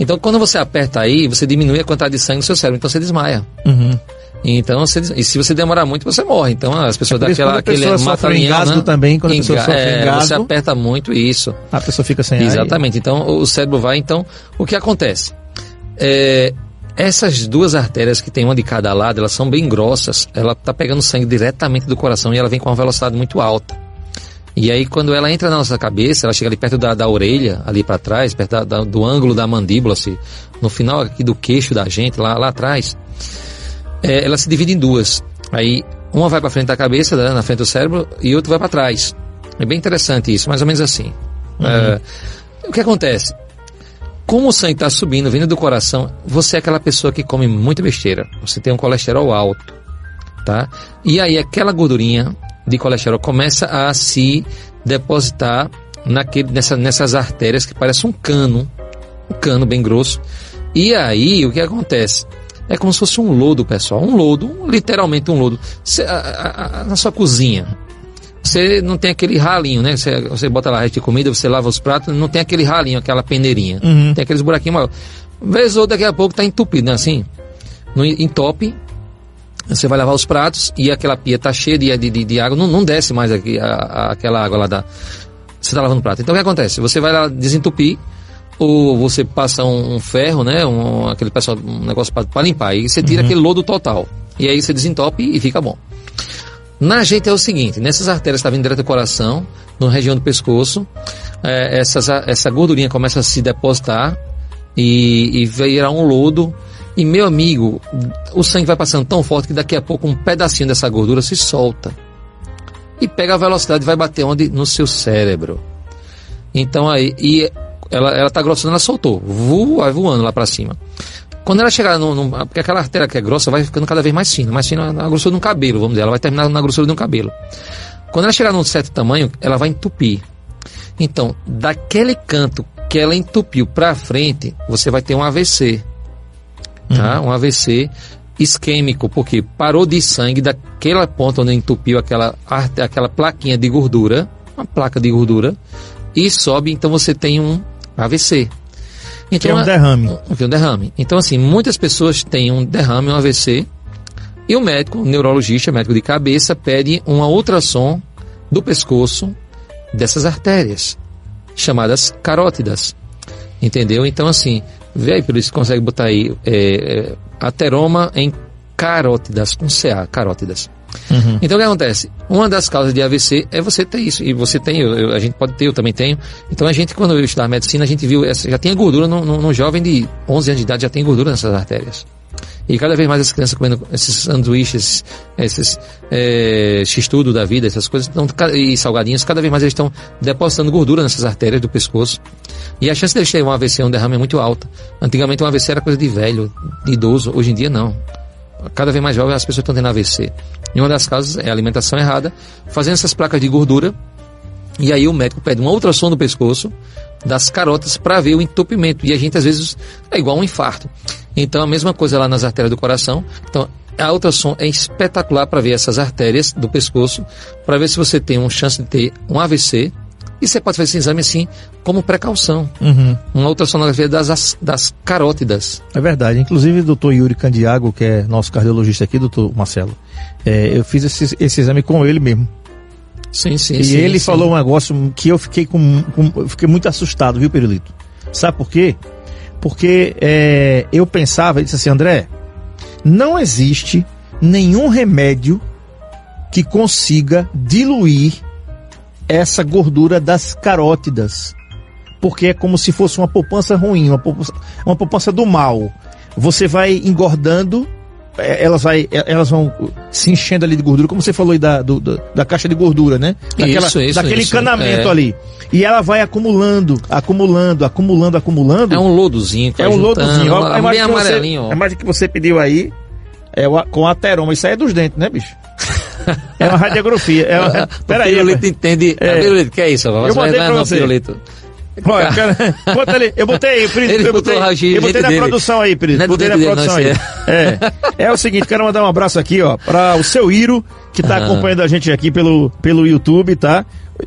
Então, quando você aperta aí, você diminui a quantidade de sangue no seu cérebro, então você desmaia. Uhum. Então, você, e se você demorar muito, você morre. Então, as pessoas É por isso daquela quando a pessoa sofre mata-leão, engasgo né? também, quando a pessoa Enga- sofre é, engasgo. Você aperta muito isso. A pessoa fica sem ar. Exatamente. Então, o cérebro vai. Então, o que acontece? É, essas duas artérias que tem uma de cada lado, elas são bem grossas. Ela tá pegando sangue diretamente do coração e ela vem com uma velocidade muito alta. E aí, quando ela entra na nossa cabeça, ela chega ali perto da, da orelha, ali para trás, perto da- da- do ângulo da mandíbula, assim, no final aqui do queixo da gente, lá, lá atrás, é, ela se divide em duas. Aí, uma vai para frente da cabeça, né, na frente do cérebro, e outra vai para trás. É bem interessante isso, mais ou menos assim. É, o que acontece? Como o sangue está subindo, vindo do coração, você é aquela pessoa que come muita besteira. Você tem um colesterol alto, tá? E aí aquela gordurinha de colesterol começa a se depositar naquele, nessa, nessas artérias que parece um cano, um cano bem grosso. E aí o que acontece? É como se fosse um lodo, pessoal. Um lodo, literalmente um lodo. Cê- a- a- a- na sua cozinha, você não tem aquele ralinho, né? Você, você bota lá resto de comida, você lava os pratos, não tem aquele ralinho, aquela peneirinha. Uhum. Tem aqueles buraquinhos maiores. Vez ou daqui a pouco tá entupido, né? Assim, no, entope, você vai lavar os pratos e aquela pia tá cheia de, de, de- água, não, não desce mais aqui, a- a- aquela água lá da... Você tá lavando o prato. Então o que acontece? Você vai lá desentupir, ou você passa um, um ferro, né? Um, aquele pessoal, um negócio para limpar, e você tira aquele lodo total. E aí você desentope e fica bom. Na gente é o seguinte, nessas artérias está vindo direto do coração, na região do pescoço, é, essas, essa gordurinha começa a se depositar e, e virar um lodo. E meu amigo, o sangue vai passando tão forte que daqui a pouco um pedacinho dessa gordura se solta. E pega a velocidade e vai bater onde? No seu cérebro. Então aí, e ela, ela tá grossando, ela soltou, voa, voando lá para cima. Quando ela chegar no, no- Porque aquela artéria que é grossa vai ficando cada vez mais fina, mais fina na grossura de um cabelo, vamos dizer. Ela vai terminar na grossura de um cabelo. Quando ela chegar num certo tamanho, ela vai entupir. Então, daquele canto que ela entupiu para frente, você vai ter um AVC. Tá? Um AVC isquêmico, porque parou de sangue daquela ponta onde entupiu aquela, aquela plaquinha de gordura, uma placa de gordura, e sobe, então você tem um AVC. Que é um derrame. que é um derrame. Então, assim, muitas pessoas têm um derrame, um AVC, e o médico, o neurologista, médico de cabeça, pede uma ultrassom do pescoço dessas artérias, chamadas carótidas. Entendeu? Então, assim, vê aí, por isso consegue botar aí é, é, ateroma em carótidas, com CA, carótidas. Uhum. Então o que acontece? Uma das causas de AVC é você ter isso. E você tem, eu- eu- a gente pode ter, eu também tenho. Então a gente, quando eu estudava medicina, a gente viu, essa, já tem gordura num, jovem de 11 anos de idade, já tem gordura nessas artérias. E cada vez mais as crianças comendo esses sanduíches, esses é, x-tudo da vida, essas coisas, e salgadinhos, cada vez mais eles estão depositando gordura nessas artérias do pescoço. E a chance deles terem um AVC, um derrame é muito alta. Antigamente um AVC era coisa de velho, de idoso. Hoje em dia não. Cada vez mais jovem as pessoas estão tendo AVC. E uma das causas é a alimentação errada, fazendo essas placas de gordura. E aí o médico pede uma ultrassom do pescoço, das carotas, para ver o entupimento. E a gente às vezes é igual um infarto. Então a mesma coisa lá nas artérias do coração. Então a ultrassom é espetacular para ver essas artérias do pescoço, para ver se você tem uma chance de ter um AVC. E você pode fazer esse exame assim, como precaução. Uhum. Uma ultrassonografia das, das carótidas. É verdade. Inclusive, o doutor Yuri Candiago, que é nosso cardiologista aqui, doutor Marcelo, é, eu fiz esse, esse exame com ele mesmo. Sim, sim, e sim, ele sim. falou um negócio que eu fiquei com, com- eu fiquei muito assustado, viu, Pirulito? Sabe por quê? Porque é, eu pensava, ele disse assim, André, não existe nenhum remédio que consiga diluir essa gordura das carótidas. Porque é como se fosse uma poupança ruim, uma poupança, uma poupança do mal. Você vai engordando, eh, elas, vai, eh, elas vão se enchendo ali de gordura, como você falou aí da, do- da, da caixa de gordura, né? Daquela, Isso, isso, daquele isso. encanamento É. ali. E ela vai acumulando, acumulando, acumulando, acumulando. É um lodozinho. que É um juntando, lodozinho. A bem imagem que você- amarelinho. ó. A imagem que você pediu aí é o a- com ateroma. Isso aí é dos dentes, né, bicho? É uma radiografia. É uma, o peraí. pirulito entende. É. É. Pirulito, que é isso? Eu botei pra não, você. pirulito. Olha, cara, bota ali. Eu botei aí, Pirito. Ele eu botei, o eu botei na dele. produção aí. Não é Botei na dele, produção aí. É. É o seguinte, quero mandar um abraço aqui, ó, para o seu Iro, que tá acompanhando a gente aqui pelo, pelo YouTube, tá?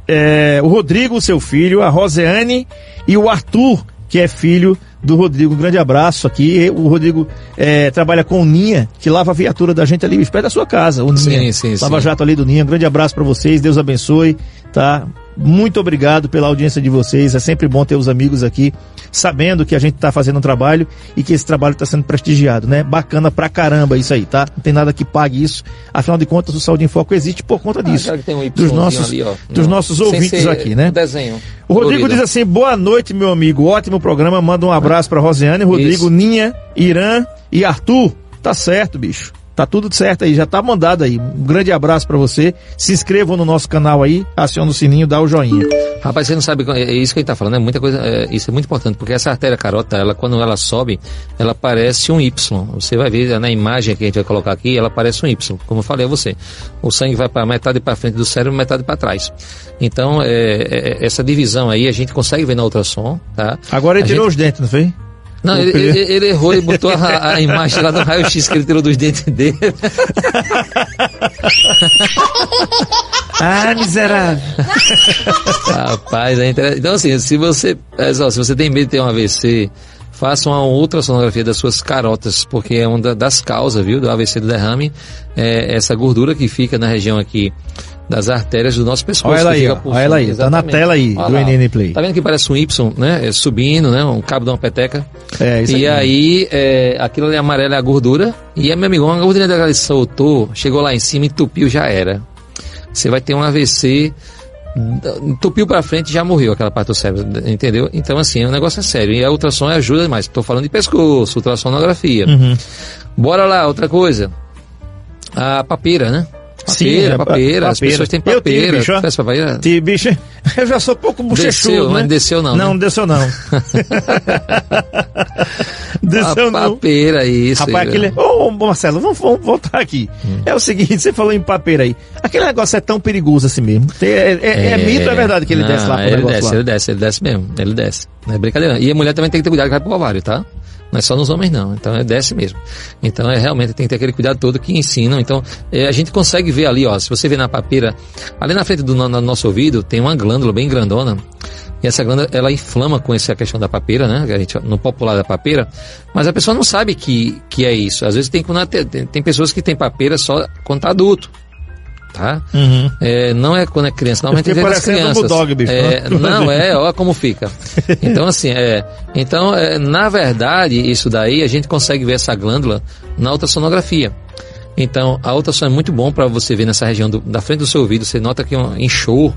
É, o Rodrigo, seu filho, a Roseane e o Arthur, que é filho do Rodrigo. Um grande abraço aqui. O Rodrigo é, trabalha com o Ninha, que lava a viatura da gente ali perto da sua casa. O Ninha. Sim, sim, Lava sim. Jato ali do Ninha. Um grande abraço para vocês. Deus abençoe, tá? Muito obrigado pela audiência de vocês. É sempre bom ter os amigos aqui, sabendo que a gente tá fazendo um trabalho e que esse trabalho está sendo prestigiado, né? Bacana pra caramba isso aí, tá? Não tem nada que pague isso. Afinal de contas, o Saúde em Foco existe por conta disso. Ah, que tem um dos nossos, ali, dos nossos ouvintes aqui, né? o Desenho. O Rodrigo diz assim: boa noite, meu amigo. Ótimo programa. Manda um abraço pra Rosiane, Rodrigo, Isso. Ninha, Irã e Arthur. Tá certo, bicho. Tá tudo certo aí, já tá mandado aí. Um grande abraço pra você. Se inscrevam no nosso canal aí, aciona o sininho, dá o joinha. Rapaz, você não sabe, é é isso que a gente tá falando, é muita coisa, é, isso é muito importante, porque essa artéria carota, ela, quando ela sobe, ela parece um Y. Você vai ver na imagem que a gente vai colocar aqui, ela parece um Y, como eu falei a você. O sangue vai para metade para frente do cérebro, metade para trás. Então, é, é, essa divisão aí a gente consegue ver na ultrassom, tá? Agora ele A tirou gente- os dentes, não foi? Não, ele, ele- ele errou e botou a, a imagem lá no raio-x que ele tirou dos dentes dele. Ah, miserável. Rapaz, é interessante. Então, assim, se você, é se você tem medo de ter um AVC, faça uma ultrassonografia das suas carotas, porque é uma da- das causas, viu, do AVC do derrame, é essa gordura que fica na região aqui das artérias do nosso pescoço. Olha ela aí, ó. Olha ela aí, tá na tela aí, Olha do lá. NN Play. Tá vendo que parece um Y, né? É subindo, né? Um cabo de uma peteca. É, isso E aí. é, aquilo ali amarelo é a gordura. E a meu amigo, uma gordura daquela que soltou, chegou lá em cima, entupiu, já era. Você vai ter um AVC, entupiu pra frente e já morreu aquela parte do cérebro, entendeu? Então, assim, o negócio é sério. E a ultrassom ajuda demais. Tô falando de pescoço, ultrassonografia. Uhum. Bora lá, outra coisa. A papeira, né? Papeira, é, pa- papeira. As papeira. pessoas têm Eu tive, papeira. bicho, ó. Faz papeira? Ti- bicho, eu já sou pouco bochechudo, Desceu, né? mas desceu não, Não, né? desceu não. desceu a não. papeira, isso. Rapaz, aí, aquele. velho. Ô, ô, Marcelo, vamos, vamos voltar aqui. Hum. É o seguinte, você falou em papeira aí. Aquele negócio é tão perigoso assim mesmo. Tem- É, é- é mito ou é verdade que ele Não, desce lá pro ele negócio desce, lá? ele desce, ele desce mesmo. Ele desce. Não é brincadeira. não. E a mulher também tem que ter cuidado que vai pro ovário, tá? Não é só nos homens, não. Então é desce mesmo. Então é realmente tem que ter aquele cuidado todo que ensinam. Então é, a gente consegue ver ali, ó. Se você vê na papeira, ali na frente do no- no nosso ouvido, tem uma glândula bem grandona. E essa glândula, ela inflama com essa questão da papeira, né? A gente, no popular da papeira. Mas a pessoa não sabe que, que é isso. Às vezes tem, tem, tem pessoas que têm papeira só quando tá adulto. Tá? Uhum. É, não é quando é criança, normalmente é nas parecendo um crianças. bulldog, bicho. É, não, é, olha como fica. Então, assim, é. Então, é, na verdade, isso daí a gente consegue ver essa glândula na ultrassonografia. Então, a ultrassom é muito bom para você ver nessa região do- da frente do seu ouvido. Você nota que um, inchou,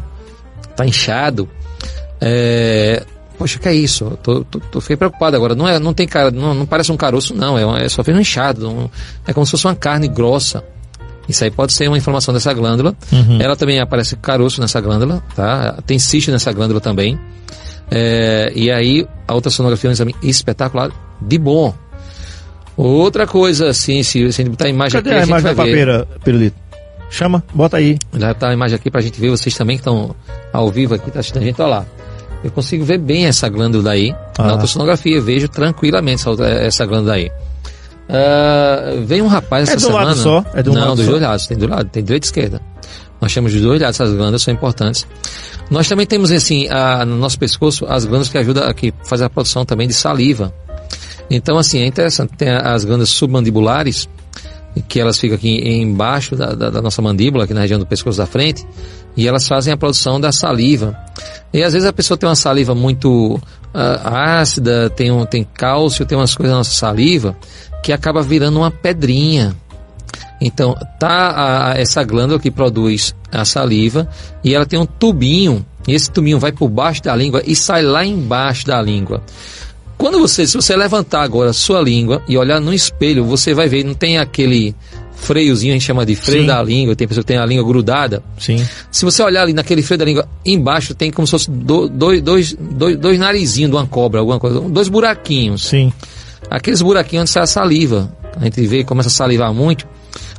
tá inchado. É, poxa, que é isso? Tô, tô, tô- fiquei preocupado agora. Não, é, não tem cara, não, não parece um caroço, não. É, é só fez um inchado. um- é como se fosse uma carne grossa. Isso aí pode ser uma inflamação dessa glândula. Ela também aparece caroço nessa glândula, tá? Tem cisto nessa glândula também. É, e aí, a ultrassonografia é um exame espetacular, de bom. Outra coisa, assim, se, se a gente botar a imagem Cadê aqui, a a, imagem da papeira, Pirulito? Chama, bota aí. Já tá a imagem aqui pra gente ver, vocês também que estão ao vivo aqui, tá assistindo a gente, olha lá. Eu consigo ver bem essa glândula aí, Ah. na ultrassonografia, vejo tranquilamente essa, essa glândula aí. Veio um rapaz É essa de um lado semana. só? É de um Não, lado dos só? dois lados, tem do lado, tem direita e esquerda. Nós temos dos dois lados, essas glândulas são importantes. Nós também temos, assim, a- no nosso pescoço, as glândulas que ajudam, a- que fazem a produção também de saliva. Então, assim, é interessante, tem as glândulas submandibulares, que elas ficam aqui embaixo da, da- da nossa mandíbula, aqui na região do pescoço da frente, e elas fazem a produção da saliva. E às vezes a pessoa tem uma saliva muito ah, ácida, tem, um, tem cálcio, tem umas coisas na nossa saliva, que acaba virando uma pedrinha. Então, tá a- essa glândula que produz a saliva e ela tem um tubinho, e esse tubinho vai por baixo da língua e sai lá embaixo da língua. Quando você, se você levantar agora a sua língua e olhar no espelho, você vai ver, não tem aquele freiozinho, a gente chama de freio Sim. da língua, tem pessoa que tem a língua grudada. Sim. Se você olhar ali naquele freio da língua, embaixo tem como se fosse do- dois, dois, dois, dois narizinhos de uma cobra, alguma coisa, dois buraquinhos. Sim. Aqueles buraquinhos onde sai a saliva. A gente vê começa a salivar muito.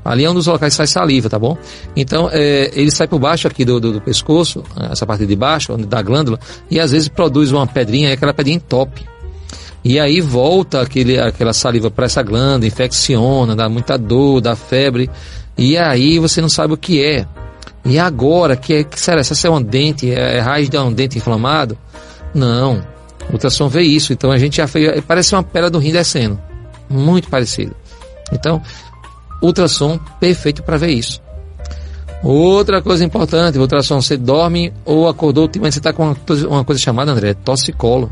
Ali é um dos locais que sai saliva, tá bom? Então, é, ele sai por baixo aqui do, do, do pescoço, essa parte de baixo, onde da glândula, e às vezes produz uma pedrinha aquela pedrinha entope. E aí volta aquele, aquela saliva para essa glândula, infecciona, dá muita dor, dá febre. E aí você não sabe o que é. E agora, que, é, que será? Se é um dente, é, é raiz de um dente inflamado? Não. O ultrassom vê isso, então a gente já fez, parece uma pedra do rim descendo, muito parecido. Então, ultrassom perfeito para ver isso. Outra coisa importante, ultrassom, você dorme ou acordou, ultimamente você está com uma, uma, coisa chamada, André, toxicolo.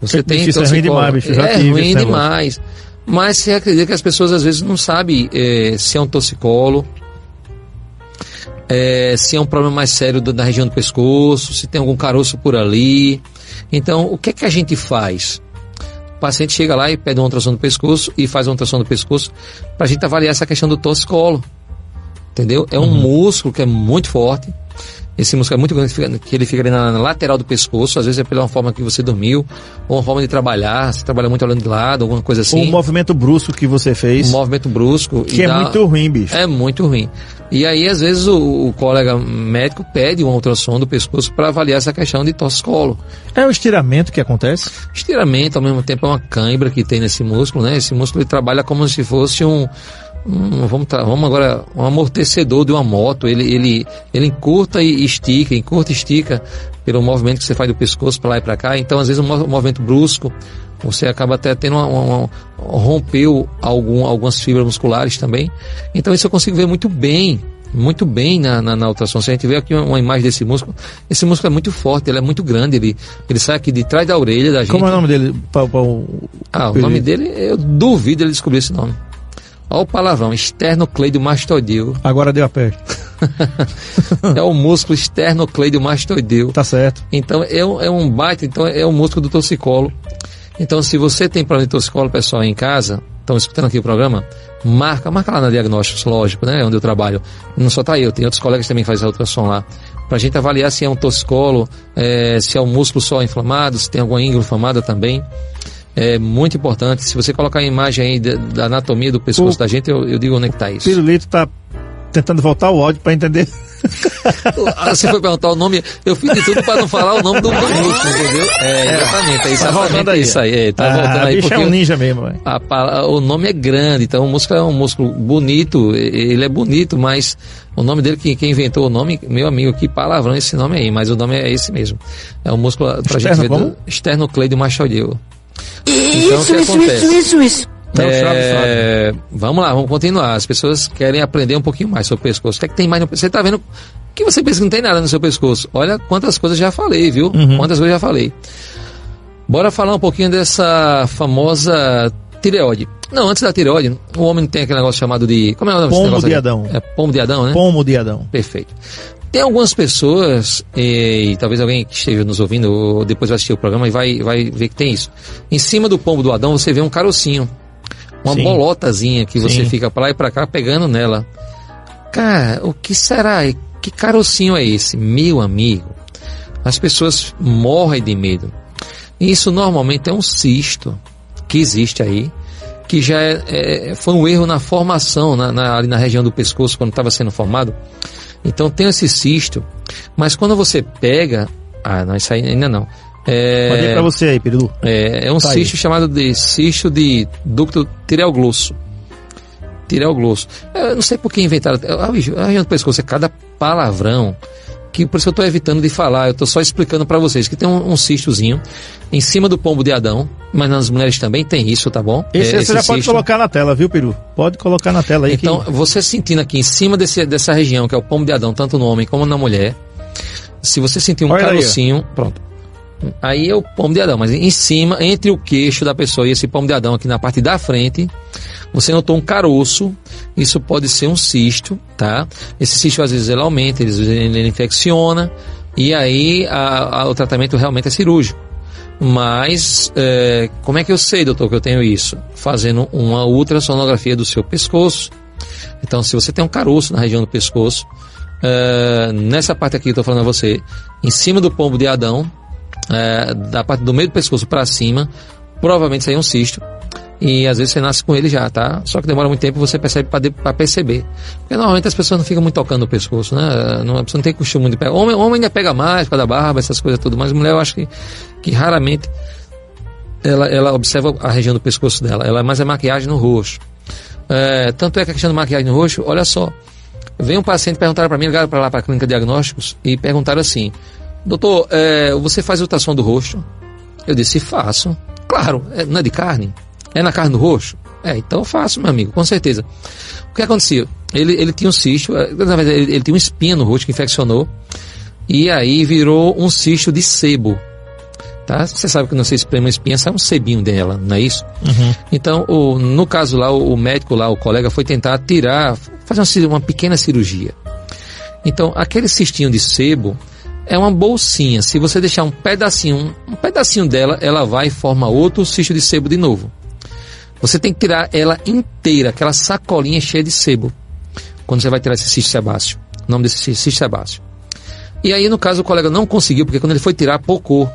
Você tem Bicho, isso é ruim demais, bicho, é ruim demais. Mas você acredita que as pessoas às vezes não sabem eh, se é um toxicolo, eh, se é um problema mais sério do- da região do pescoço, se tem algum caroço por ali. Então, o que é que a gente faz? O paciente chega lá e pede uma ultrassom do pescoço e faz uma ultrassom do pescoço para a gente avaliar essa questão do toxicolo. Entendeu? É um músculo que é muito forte. Esse músculo é muito grande, que ele fica ali na, lateral do pescoço. Às vezes é pela forma que você dormiu, ou uma forma de trabalhar. Você trabalha muito olhando de lado, alguma coisa assim. O movimento brusco que você fez, Um movimento brusco. que é dá- muito ruim, bicho. É muito ruim. E aí, às vezes, o, o colega médico pede um ultrassom do pescoço para avaliar essa questão de torcicolo. É o estiramento que acontece? Estiramento, ao mesmo tempo, é uma cãibra que tem nesse músculo, né? Esse músculo ele trabalha como se fosse um. um, vamos, vamos agora, um amortecedor de uma moto. Ele, ele, ele encurta e estica, encurta e estica pelo movimento que você faz do pescoço para lá e para cá. Então, às vezes, um mo- movimento brusco, você acaba até tendo uma, uma- uma- rompeu algum, algumas fibras musculares também. Então, isso eu consigo ver muito bem. Muito bem na, na, na ultrassom. Se a gente vê aqui uma, uma imagem desse músculo, esse músculo é muito forte, ele é muito grande, ele, ele sai aqui de trás da orelha da gente. Como é o nome dele? Pa- pa- o- Ah, o nome dele, eu duvido ele descobrir esse nome. Olha o palavrão, esternocleidomastoideu. Agora deu a pé. é o músculo esternocleidomastoideu. Tá certo. Então é um, é um baita, então é o músculo do torcicolo. Então se você tem problema de torcicolo, pessoal, em casa, estão escutando aqui o programa, marca, marca lá na Diagnósticos, lógico, né, onde eu trabalho. Não só tá eu, tem outros colegas que também fazem a ultrassom lá. Pra gente avaliar se é um torcicolo, eh, se é um músculo só inflamado, se tem alguma íngua inflamada também. É muito importante. Se você colocar a imagem aí da, da anatomia do pescoço O- da gente, eu, eu digo onde é que tá isso. Pirulito tá tentando voltar o áudio pra entender. Ah, Você foi perguntar o nome, eu fiz de tudo para não falar o nome do, músculo, entendeu? É, exatamente, é exatamente aí. isso aí. É, tá ah, voltando aí bicho porque é um ninja mesmo, a pa- o nome é grande, então o músculo é um músculo bonito, ele é bonito, mas o nome dele, que, quem inventou o nome, meu amigo, que palavrão esse nome aí, mas o nome é esse mesmo. É um músculo pra gente Externo ver do esternocleido mastoideu. Então Isso, isso, isso, isso, isso. Então, chave, É, vamos lá, vamos continuar. As pessoas querem aprender um pouquinho mais sobre o pescoço. O que é que tem mais no Você tá vendo que você pensa que não tem nada no seu pescoço? Olha quantas coisas já falei, viu? Uhum. Quantas coisas já falei. Bora falar um pouquinho dessa famosa tireoide. Não, antes da tireoide, o homem tem aquele negócio chamado de. Como é o nome Pomo de? Adão. É pomo de Adão, né? Pomo de Adão. Perfeito. Tem algumas pessoas, e, talvez alguém que esteja nos ouvindo, ou depois vai assistir o programa e vai, vai ver que tem isso. Em cima do pombo do Adão você vê um carocinho. Uma Sim. bolotazinha que você Sim. fica pra lá e pra cá pegando nela. Cara, o que será? Que carocinho é esse? Meu amigo, as pessoas morrem de medo. Isso normalmente é um cisto que existe aí, que já é, é- foi um erro na formação, na, na- ali na região do pescoço, quando estava sendo formado. Então tem esse cisto, mas quando você pega. Ah, não, isso aí ainda não. É, Pode ir pra você aí, Pirilu. é, é um Tá aí. cisto chamado de cisto de ducto tireoglosso. Tireoglosso. Eu não sei por que inventaram. A região do pescoço é cada palavrão. Que por isso que eu estou evitando de falar. Eu estou só explicando para vocês que tem um, um cistozinho em cima do pombo de Adão, mas nas mulheres também tem isso, tá bom? Esse, É, você já pode cisto. colocar na tela, viu, Peru? Pode colocar na tela aí. Então, que... você sentindo aqui em cima desse, dessa região, que é o pombo de Adão, tanto no homem como na mulher, se você sentir um Olha aí, carocinho, pronto. Aí é o pombo de Adão, mas em cima, entre o queixo da pessoa e esse pombo de Adão aqui na parte da frente, você notou um caroço, isso pode ser um cisto, tá? Esse cisto às vezes ele aumenta, vezes ele infecciona, e aí a- a- o tratamento realmente é cirúrgico. Mas é, como é que eu sei, doutor, que eu tenho isso? Fazendo uma ultrassonografia do seu pescoço. Então, se você tem um caroço na região do pescoço, é, nessa parte aqui que eu estou falando a você, em cima do pombo de Adão, é, da parte do meio do pescoço para cima, provavelmente aí é um cisto. E às vezes você nasce com ele já, tá? Só que demora muito tempo você percebe para perceber. Porque normalmente as pessoas não ficam muito tocando o pescoço, né? Não, a pessoa não tem costume de pegar. Homem, homem ainda pega mais por causa da barba, essas coisas tudo, mas mulher eu acho que, que raramente ela, ela observa a região do pescoço dela. Ela é mais a maquiagem no rosto. É, tanto é que a questão da maquiagem no rosto, olha só. Veio um paciente perguntar para mim, ligaram para lá para a clínica de diagnósticos e perguntaram assim: Doutor, é, você faz ultrassom do rosto? Eu disse, faço. Claro, é, não é de carne? É na carne do roxo? É, então eu faço, meu amigo, com certeza. O que acontecia? Ele, ele tinha um cisto, eh, na verdade, ele, ele tinha uma espinha no rosto que infeccionou, e aí virou um cisto de sebo. Tá? Você sabe que não se espreme uma espinha, sai um sebinho dela, não é isso? Uhum. Então, o, no caso lá, o, o médico lá, o colega, foi tentar tirar, fazer uma, uma pequena cirurgia. Então, aquele cistinho de sebo é uma bolsinha. Se você deixar um pedacinho, um, pedacinho dela, ela vai e forma outro cisto de sebo de novo. Você tem que tirar ela inteira, aquela sacolinha cheia de sebo. Quando você vai tirar esse cisto sebáceo. O nome desse cisto sebáceo. E aí, no caso, o colega não conseguiu, porque quando ele foi tirar, pocou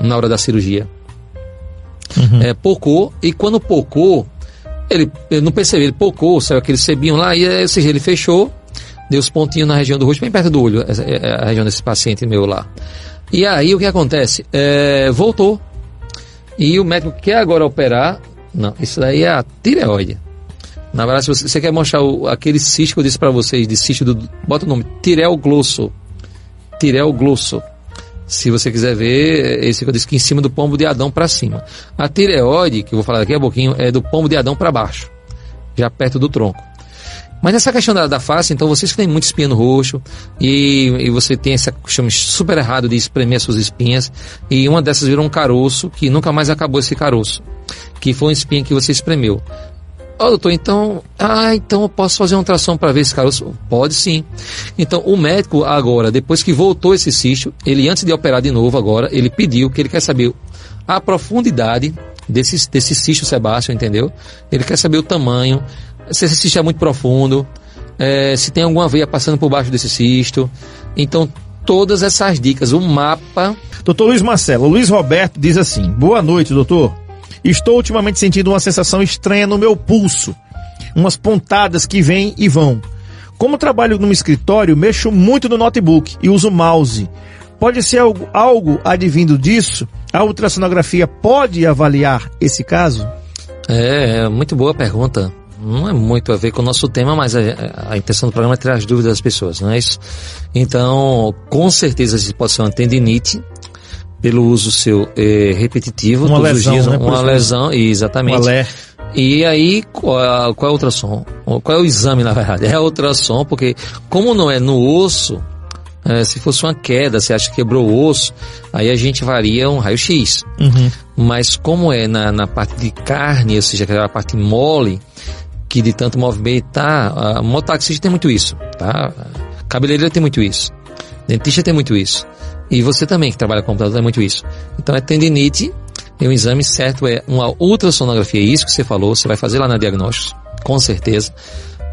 na hora da cirurgia. É, pocou, e quando pocou, ele, ele não percebeu, ele pocou, saiu aquele sebinho lá, e aí, ou seja, ele fechou, deu os pontinhos na região do rosto, bem perto do olho, essa- é a região desse paciente meu lá. E aí, o que acontece? É, voltou, e o médico quer agora operar, não, isso daí é a tireoide. Na verdade, se você, você quer mostrar o- aquele cisto que eu disse para vocês, de cisto do, bota o nome, tireoglosso. Tireoglosso. Se você quiser ver, esse que eu disse que em cima do pombo de Adão para cima. A tireoide, que eu vou falar daqui a pouquinho, é do pombo de Adão para baixo, já perto do tronco. Mas nessa questão da, da face, então vocês que têm muito espinha no rosto e, e você tem esse costume super errado de espremer as suas espinhas e uma dessas virou um caroço que nunca mais acabou esse caroço, que foi uma espinha que você espremeu. Ó, doutor, então, ah, então eu posso fazer uma ultrassom para ver esse caroço? Pode sim. Então, o médico agora, depois que voltou esse cisto, ele antes de operar de novo agora, ele pediu que ele quer saber a profundidade desse, desse cisto sebáceo, entendeu? Ele quer saber o tamanho, se esse cisto é muito profundo, eh, se tem alguma veia passando por baixo desse cisto. Então, todas essas dicas, o mapa Doutor Luiz Marcelo, Luiz Roberto diz assim: Boa noite, doutor. Estou ultimamente sentindo uma sensação estranha no meu pulso. Umas pontadas que vêm e vão. Como trabalho num escritório, mexo muito no notebook e uso mouse. Pode ser algo, algo advindo disso? A ultrassonografia pode avaliar esse caso? É, é muito boa pergunta. Não é muito a ver com o nosso tema, mas a, a intenção do programa é tirar as dúvidas das pessoas, não é isso? Então, com certeza isso pode ser uma tendinite, pelo uso seu eh, repetitivo, Uma todos lesão, os dias, né, uma lesão, exatamente. alé. E aí, qual é, qual é o ultrassom? Qual é o exame, na verdade? É o ultrassom, porque como não é no osso, eh, se fosse uma queda, você acha que quebrou o osso, aí a gente varia um raio-x. Uhum. Mas como é na, na parte de carne, ou seja, aquela parte mole, que de tanto movimentar, a mototaxista tem muito isso, tá? Cabeleireiro tem muito isso. Dentista tem muito isso. E você também, que trabalha com computador, tem muito isso. Então é tendinite, e o exame certo é uma ultrassonografia, é isso que você falou, você vai fazer lá na diagnósticos, com certeza.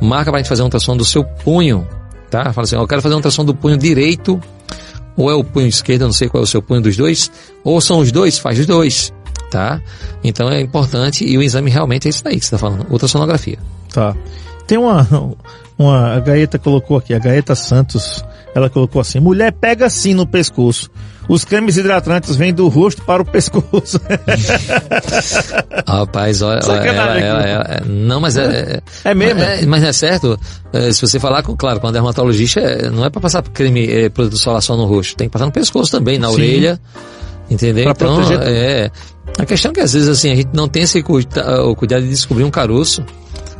Marca pra gente fazer uma ultrassom do seu punho, tá? Fala assim, eu quero fazer uma ultrassom do punho direito, ou é o punho esquerdo, não sei qual é o seu punho dos dois, ou são os dois, faz os dois, tá? Então é importante, e o exame realmente é isso daí que você está falando, ultrassonografia. Tá. Tem uma, uma. A Gaeta colocou aqui, a Gaeta Santos, ela colocou assim: mulher pega assim no pescoço. Os cremes hidratantes vêm do rosto para o pescoço. Rapaz, olha, ela, aqui. ela- ela- não, mas é, É mesmo? É, mas é certo. É, se você falar com, claro, com a dermatologista, é, não é para passar creme, é, produto solar só no rosto, tem que passar no pescoço também, na Sim. orelha, entendeu? Pra então, proteger é. A questão é que às vezes assim a gente não tem esse cuidado de descobrir um caroço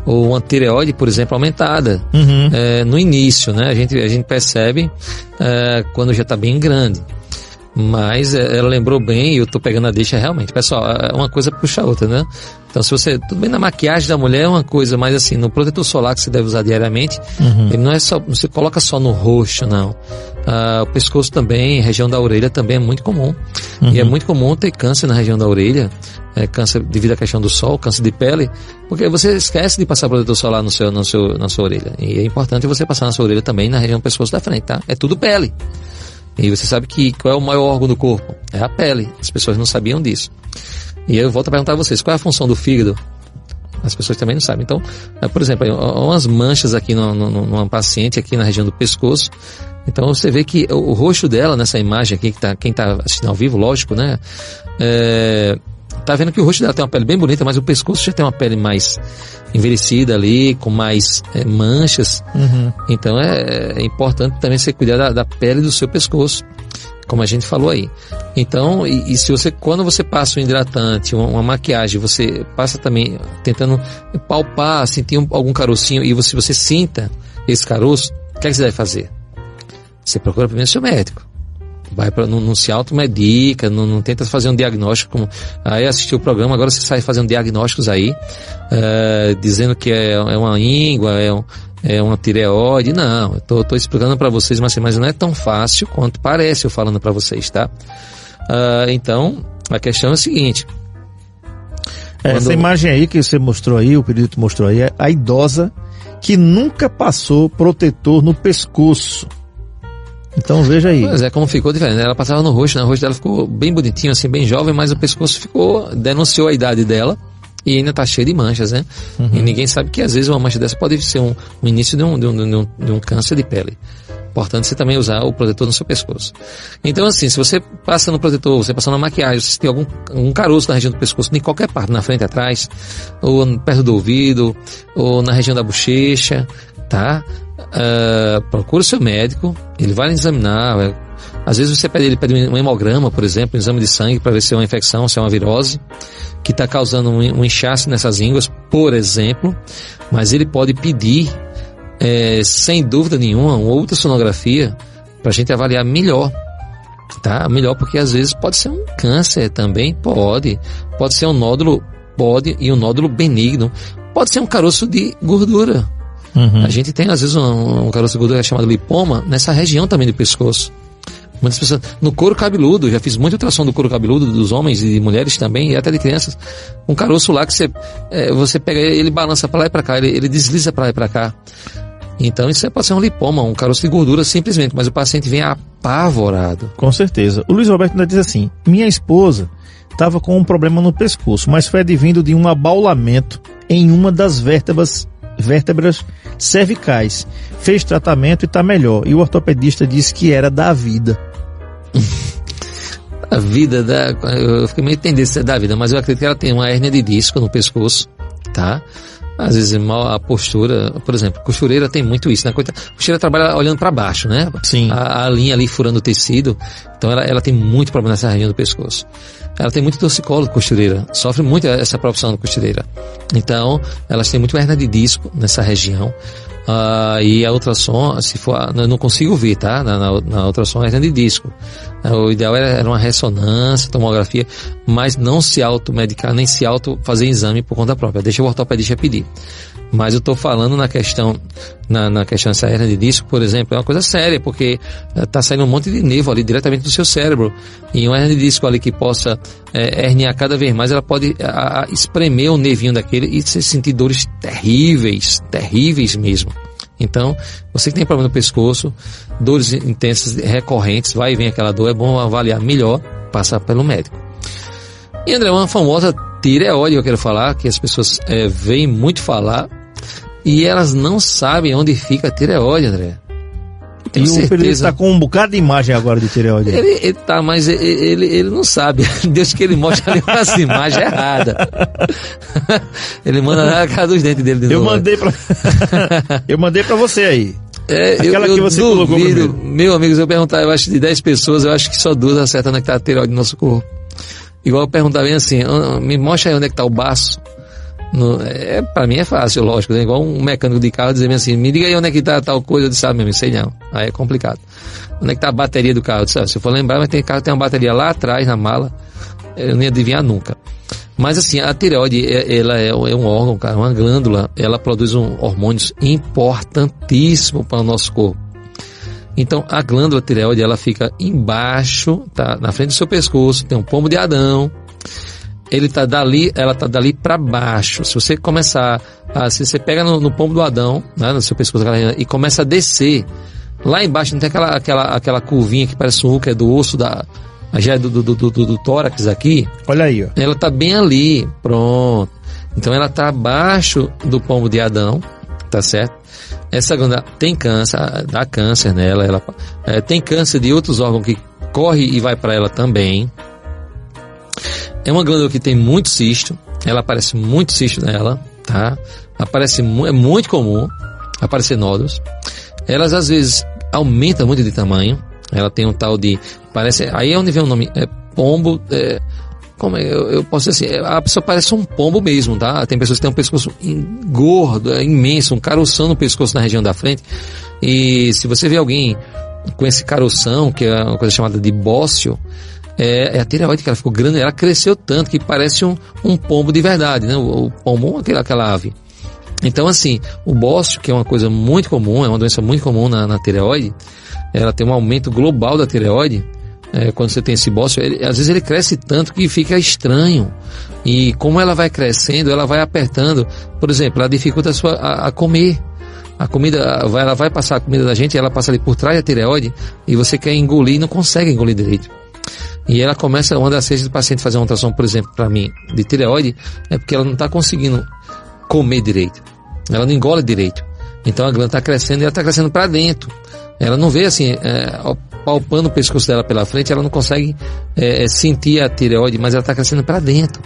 ou uma tireoide, por exemplo, aumentada Uhum. é, no início, né? A gente, a gente percebe é, quando já está bem grande. Mas é, ela lembrou bem, e eu tô pegando a deixa realmente. Pessoal, é uma coisa puxa a outra, né? Então, se você. Tudo bem na maquiagem da mulher é uma coisa, mas assim, no protetor solar que você deve usar diariamente, ele não é só. Você coloca só no rosto, não. Ah, o pescoço também, região da orelha também é muito comum. E é muito comum ter câncer na região da orelha, é, câncer devido à questão do sol, câncer de pele, porque você esquece de passar protetor solar no seu, no seu, na sua orelha. E é importante você passar na sua orelha também na região do pescoço da frente, tá? É tudo pele. E você sabe que qual é o maior órgão do corpo? É a pele. As pessoas não sabiam disso. E eu volto a perguntar a vocês, qual é a função do fígado? As pessoas também não sabem. Então, eh, por exemplo, umas manchas aqui no, no, numa paciente aqui na região do pescoço. Então você vê que o, rosto dela nessa imagem aqui, que tá, quem está assistindo ao vivo, lógico, né? É, tá vendo que o rosto dela tem uma pele bem bonita, mas o pescoço já tem uma pele mais envelhecida ali, com mais eh, manchas. Uhum. Então é, é importante também você cuidar da, da pele do seu pescoço. como a gente falou aí. Então, e, e se você, quando você passa um hidratante, uma, uma, maquiagem, você passa também tentando palpar, sentir um, algum carocinho e você, você sinta esse caroço, o que, é que você deve fazer? Você procura primeiro seu médico. Vai para não, não, se automedica, não, não tenta fazer um diagnóstico. Como, aí assistiu o programa, agora você sai fazendo diagnósticos aí, uh, dizendo que é, é uma íngua, é um, é uma tireoide. Não, eu tô, tô explicando para vocês, mas, mas não é tão fácil quanto parece eu falando para vocês, tá? Uh, então, a questão é a seguinte. É, Essa imagem aí que você mostrou aí, o perito mostrou aí, é a idosa que nunca passou protetor no pescoço. Então veja aí. Pois é, como ficou diferente. Ela passava no rosto, né? o rosto dela ficou bem bonitinho, assim, bem jovem, mas o pescoço ficou, denunciou a idade dela e ainda está cheio de manchas, né? Uhum. E ninguém sabe que às vezes uma mancha dessa pode ser um, um início de um, de, um, de, um, de um câncer de pele. Importante você também usar o protetor no seu pescoço. Então, assim, se você passa no protetor, você passa na maquiagem, se tem algum um caroço na região do pescoço, em qualquer parte, na frente, atrás, ou perto do ouvido, ou na região da bochecha, tá? Uh, procure o seu médico, ele vai examinar, às vezes você pede, ele pede um hemograma, por exemplo, um exame de sangue para ver se é uma infecção, se é uma virose, que está causando um, um inchaço nessas ínguas, por exemplo. Mas ele pode pedir, é, sem dúvida nenhuma, uma ultrassonografia para a gente avaliar melhor. Tá? Melhor porque às vezes pode ser um câncer também, pode. Pode ser um nódulo, pode, e um nódulo benigno. Pode ser um caroço de gordura. Uhum. A gente tem às vezes um, um caroço de gordura chamado lipoma nessa região também do pescoço. Muitas pessoas, no couro cabeludo, já fiz muita ultrassom do couro cabeludo dos homens e de mulheres também, e até de crianças. Um caroço lá que você, é, você pega ele balança para lá e para cá, ele, ele desliza para lá e para cá. Então isso pode ser um lipoma, um caroço de gordura simplesmente, mas o paciente vem apavorado. Com certeza. O Luiz Roberto ainda diz assim: minha esposa estava com um problema no pescoço, mas foi advindo de um abaulamento em uma das vértebras, vértebras cervicais. Fez tratamento e está melhor. E o ortopedista disse que era da vida a vida da. Eu fiquei meio tendência da vida, mas eu acredito que ela tem uma hérnia de disco no pescoço, tá? Às vezes mal a postura, por exemplo, costureira tem muito isso, né? A costureira trabalha olhando para baixo, né? Sim. A, a, linha ali furando o tecido, então ela, ela tem muito problema nessa região do pescoço. Ela tem muito torcicolo costureira, sofre muito essa profissão costureira. Então, elas têm muito hernia de disco nessa região. Uh, e a ultrassom, se for, não consigo ver, tá? Na, na, na ultrassom é de disco. Uh, o ideal era, uma ressonância, tomografia, mas não se automedicar, nem se auto fazer exame por conta própria. Deixa o ortopedista pedir. Mas eu estou falando na questão, na, na questão dessa hernia de disco, por exemplo, é uma coisa séria, porque está eh, saindo um monte de nervo ali diretamente do seu cérebro. E uma hernia de disco ali que possa é, herniar cada vez mais, ela pode a, a, espremer o nervinho daquele e sentir dores terríveis, terríveis mesmo. Então, você que tem problema no pescoço, dores intensas recorrentes, vai e vem aquela dor, é bom avaliar melhor, passar pelo médico. E André, uma famosa tireoide eu quero falar, que as pessoas é, veem muito falar, e elas não sabem onde fica a tireoide, André. Tenho e certeza. o Pedro está com um bocado de imagem agora de tireoide. Ele, ele tá, mas ele, ele, ele, não sabe. Deus que ele mostra ali umas imagens erradas. ele manda na cara dos dentes dele de eu novo. Mandei pra... eu mandei para você aí. É, Aquela eu, eu que você duvido, colocou primeiro. Meu amigo, se eu perguntar, eu acho de 10 pessoas, eu acho que só duas acertam onde é está a tireoide no nosso corpo. Igual eu perguntar bem assim, ah, me mostra aí onde é que está o baço. É, pra mim é fácil, lógico, né? Igual um mecânico de carro dizer assim, me diga aí onde é que tá tal coisa, eu disse, ah, meu sei não. Aí é complicado. Onde é que tá a bateria do carro? Eu disse, ah, se eu for lembrar, mas tem carro tem uma bateria lá atrás na mala, eu ia adivinhar nunca. Mas assim, a tireoide, é, ela é, é um órgão, cara, uma glândula, ela produz um hormônios importantíssimo para o nosso corpo. Então, a glândula tireoide, ela fica embaixo, tá? Na frente do seu pescoço, tem um pomo de Adão, ele tá dali, ela tá dali para baixo. Se você começar, a, se você pega no, no pombo do Adão, né, no seu pescoço, e começa a descer, lá embaixo não tem aquela, aquela, aquela curvinha que parece um que é do osso da, já é do, do, do, do, tórax aqui. Olha aí, ó. Ela tá bem ali, pronto. Então ela tá abaixo do pombo de Adão, tá certo? Essa glândula tem câncer, dá câncer nela, ela é, tem câncer de outros órgãos que corre e vai para ela também, é uma glândula que tem muito cisto, ela aparece muito cisto nela, tá? Aparece, é muito comum aparecer nódulos. Elas às vezes aumentam muito de tamanho, ela tem um tal de Parece, aí é onde vem o nome, é pombo, é, como é, eu, eu posso dizer assim, a pessoa parece um pombo mesmo, tá? Tem pessoas que têm um pescoço gordo, é imenso, um caroção no pescoço na região da frente. E se você vê alguém com esse caroção, que é uma coisa chamada de bócio, é, é, a tireoide que ela ficou grande, ela cresceu tanto que parece um, um pombo de verdade, né? O, o pombo, aquela, aquela ave. Então, assim, o bócio, que é uma coisa muito comum, é uma doença muito comum na, na tireoide, ela tem um aumento global da tireoide, é, quando você tem esse bócio, ele, às vezes ele cresce tanto que fica estranho. E como ela vai crescendo, ela vai apertando. Por exemplo, ela dificulta a, sua, a, a comer. A comida, ela vai passar a comida da gente, ela passa ali por trás da tireoide e você quer engolir e não consegue engolir direito. E ela começa, uma das vezes do paciente fazer uma ultrassom, por exemplo, para mim, de tireoide, é porque ela não está conseguindo comer direito. Ela não engole direito. Então a glândula está crescendo e ela está crescendo para dentro. Ela não vê assim, é, palpando o pescoço dela pela frente, ela não consegue é, é sentir a tireoide, mas ela está crescendo para dentro.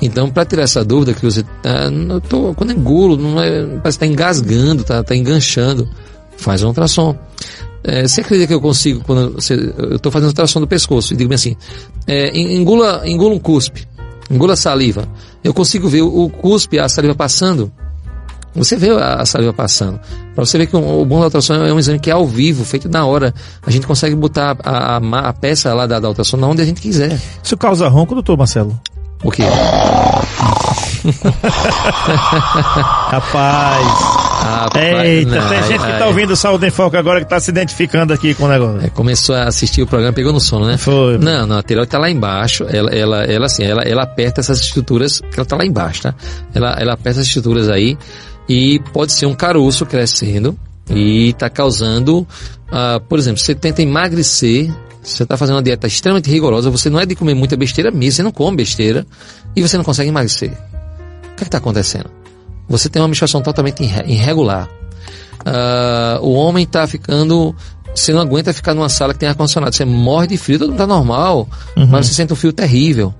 Então, para tirar essa dúvida que você tá, eu tô, quando engulo, não é, parece que está engasgando, está tá enganchando, faz um ultrassom. É, você acredita que eu consigo, quando você, eu estou fazendo ultrassom do pescoço, e digo assim, é, engula, engula um cuspe, engula saliva, eu consigo ver o, cuspe, a saliva passando, você vê a saliva passando. Para você ver que o bom da ultrassom é um exame que é ao vivo, feito na hora. A gente consegue botar a, a, a peça lá da, da ultrassom onde a gente quiser. Isso causa ronco, doutor Marcelo? O quê? Rapaz. Rapaz. Eita, não, tem gente que tá ouvindo o Saúde em Foco agora que tá se identificando aqui com o negócio. É, começou a assistir o programa, pegou no sono, né? Foi. Não, não, a tireoide tá lá embaixo, ela, ela, ela assim, ela, ela aperta essas estruturas, que ela tá lá embaixo, tá? Ela, ela aperta as estruturas aí e pode ser um caroço crescendo e está causando, uh, por exemplo, você tenta emagrecer, você está fazendo uma dieta extremamente rigorosa, você não é de comer muita besteira mesmo, você não come besteira e você não consegue emagrecer. O que é está acontecendo? Você tem uma menstruação totalmente irregular. Uh, o homem está ficando você não aguenta ficar numa sala que tem ar-condicionado. Você morre de frio, todo mundo tá normal, uhum. mas você sente um frio terrível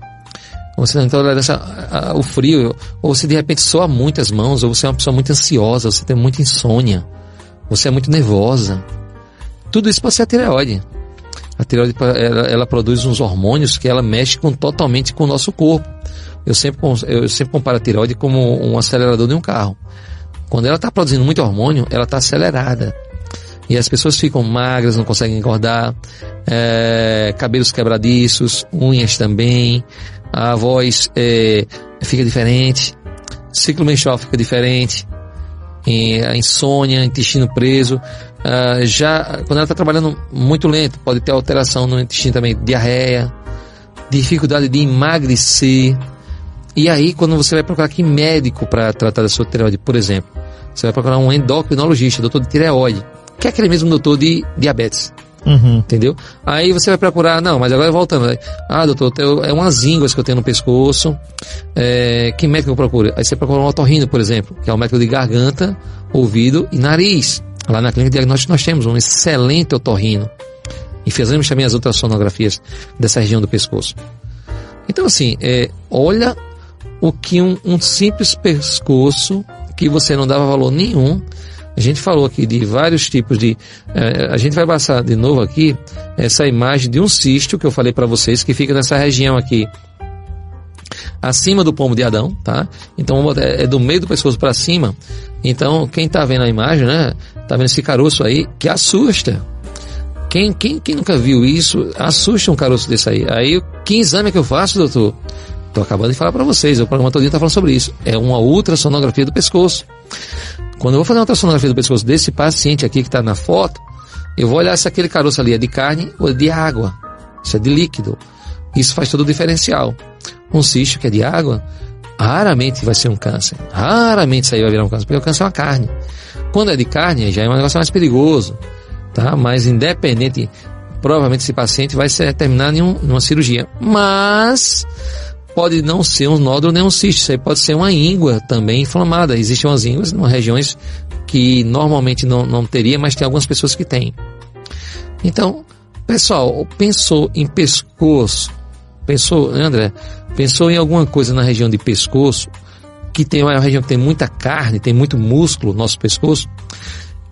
você não tolerância ao frio, ou você de repente soa muitas mãos, ou você é uma pessoa muito ansiosa, você tem muita insônia, você é muito nervosa. Tudo isso pode ser a tireoide. A tireoide ela, ela, produz uns hormônios que ela mexe com, totalmente com o nosso corpo. Eu sempre, eu sempre comparo a tireoide como um acelerador de um carro. Quando ela está produzindo muito hormônio, ela está acelerada. E as pessoas ficam magras, não conseguem engordar, é, cabelos quebradiços, unhas também, a voz é, fica diferente, ciclo menstrual fica diferente, a insônia, intestino preso. Uh, já quando ela está trabalhando muito lento, pode ter alteração no intestino também, diarreia, dificuldade de emagrecer. E aí, quando você vai procurar aqui médico para tratar da sua tireoide, por exemplo, você vai procurar um endocrinologista, doutor de tireoide, que é aquele mesmo doutor de diabetes. Uhum. Entendeu? Aí você vai procurar, não, mas agora voltando. Ah, doutor, é umas ínguas que eu tenho no pescoço. É, que médico eu procuro? Aí você procura um otorrino, por exemplo, que é o um médico de garganta, ouvido e nariz. Lá na clínica de diagnóstico nós temos um excelente otorrino. E fizemos também as ultrassonografias dessa região do pescoço. Então, assim, é, olha o que um, um simples pescoço que você não dava valor nenhum a gente falou aqui de vários tipos de. Eh, a gente vai passar de novo aqui essa imagem de um cisto que eu falei para vocês que fica nessa região aqui acima do pomo de Adão, tá? Então é do meio do pescoço para cima. Então quem tá vendo a imagem, né? Tá vendo esse caroço aí que assusta. Quem, quem, quem nunca viu isso, assusta um caroço desse aí. Aí, que exame que eu faço, doutor? Tô acabando de falar para vocês, o programa todo tá falando sobre isso. É uma ultrassonografia do pescoço. Quando eu vou fazer uma ultrassonografia do pescoço desse paciente aqui que está na foto, eu vou olhar se aquele caroço ali é de carne ou é de água. Se é de líquido. Isso faz todo o diferencial. Um cisto que é de água, raramente vai ser um câncer. Raramente isso aí vai virar um câncer, porque o câncer é uma carne. Quando é de carne, já é um negócio mais perigoso. Tá? Mas independente, provavelmente esse paciente vai ser terminar em, um, cirurgia. Mas pode não ser um nódulo nem um cisto, isso aí pode ser uma íngua também inflamada. Existem umas ínguas em regiões que normalmente não, não teria, mas tem algumas pessoas que têm. Então, pessoal, pensou em pescoço, pensou, André, pensou em alguma coisa na região de pescoço, que tem uma região que tem muita carne, tem muito músculo, nosso pescoço,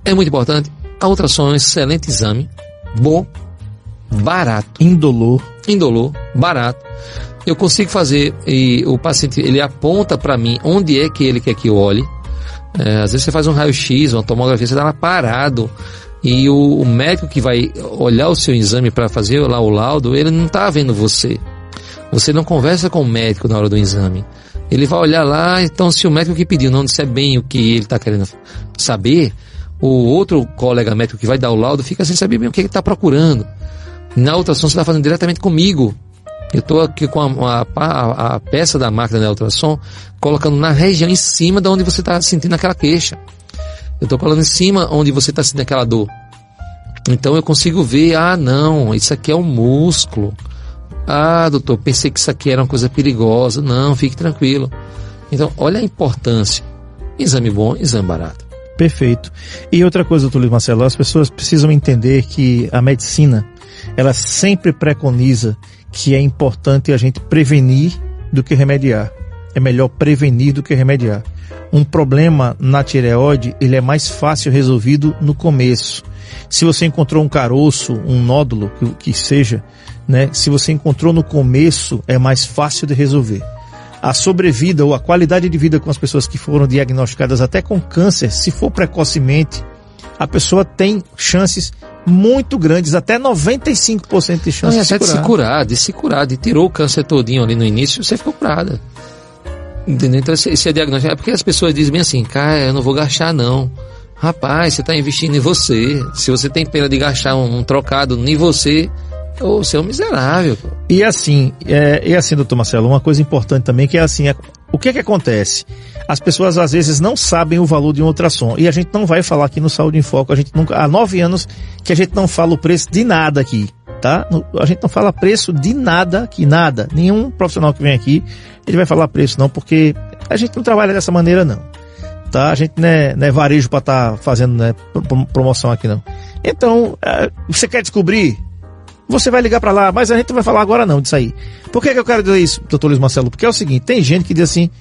é muito importante. A ultrassom é um excelente exame, bom, barato. Indolor. Indolor, barato. Eu consigo fazer e o paciente ele aponta para mim onde é que ele quer que eu olhe. É, às vezes você faz um raio-x, uma tomografia, você está lá parado e o, o, médico que vai olhar o seu exame para fazer lá o laudo, ele não está vendo você. Você não conversa com o médico na hora do exame. Ele vai olhar lá, então se o médico que pediu não disser bem o que ele está querendo saber, o outro colega médico que vai dar o laudo fica sem saber bem o que ele está procurando. Na ultrassom você está fazendo diretamente comigo. Eu estou aqui com a, a, a, peça da máquina de ultrassom colocando na região em cima de onde você está sentindo aquela queixa. Eu estou colocando em cima onde você está sentindo aquela dor. Então eu consigo ver, ah não, isso aqui é um músculo. Ah, doutor, pensei que isso aqui era uma coisa perigosa. Não, fique tranquilo. Então, olha a importância. Exame bom, exame barato. Perfeito. E outra coisa, doutor Luiz Marcelo, as pessoas precisam entender que a medicina, ela sempre preconiza que é importante a gente prevenir do que remediar. É melhor prevenir do que remediar. Um problema na tireoide, ele é mais fácil resolvido no começo. Se você encontrou um caroço, um nódulo, que, que seja, né? Se você encontrou no começo, é mais fácil de resolver. A sobrevida ou a qualidade de vida com as pessoas que foram diagnosticadas até com câncer, se for precocemente, a pessoa tem chances muito grandes, até 95% de chance Não, de, se de se curar, de se curar, de tirou o câncer todinho ali no início, você ficou curada. Entendeu? Então esse, é diagnóstico. É porque as pessoas dizem bem assim, cara, eu não vou gastar não. Rapaz, você está investindo em você. Se você tem pena de gastar um, um trocado em você, ou você é um miserável. E assim, é, e assim, doutor Marcelo, uma coisa importante também que é assim, é, o que é que acontece? As pessoas às vezes não sabem o valor de um ultrassom. E a gente não vai falar aqui no Saúde em Foco. A gente nunca, há nove anos que a gente não fala o preço de nada aqui, tá? A gente não fala preço de nada aqui, nada. Nenhum profissional que vem aqui, ele vai falar preço não, porque a gente não trabalha dessa maneira não. Tá? A gente não é, não é varejo para estar tá fazendo né, promoção aqui não. Então, é, você quer descobrir? Você vai ligar para lá, mas a gente não vai falar agora não disso aí. Por que, que eu quero dizer isso, doutor Luiz Marcelo? Porque é o seguinte, tem gente que diz assim,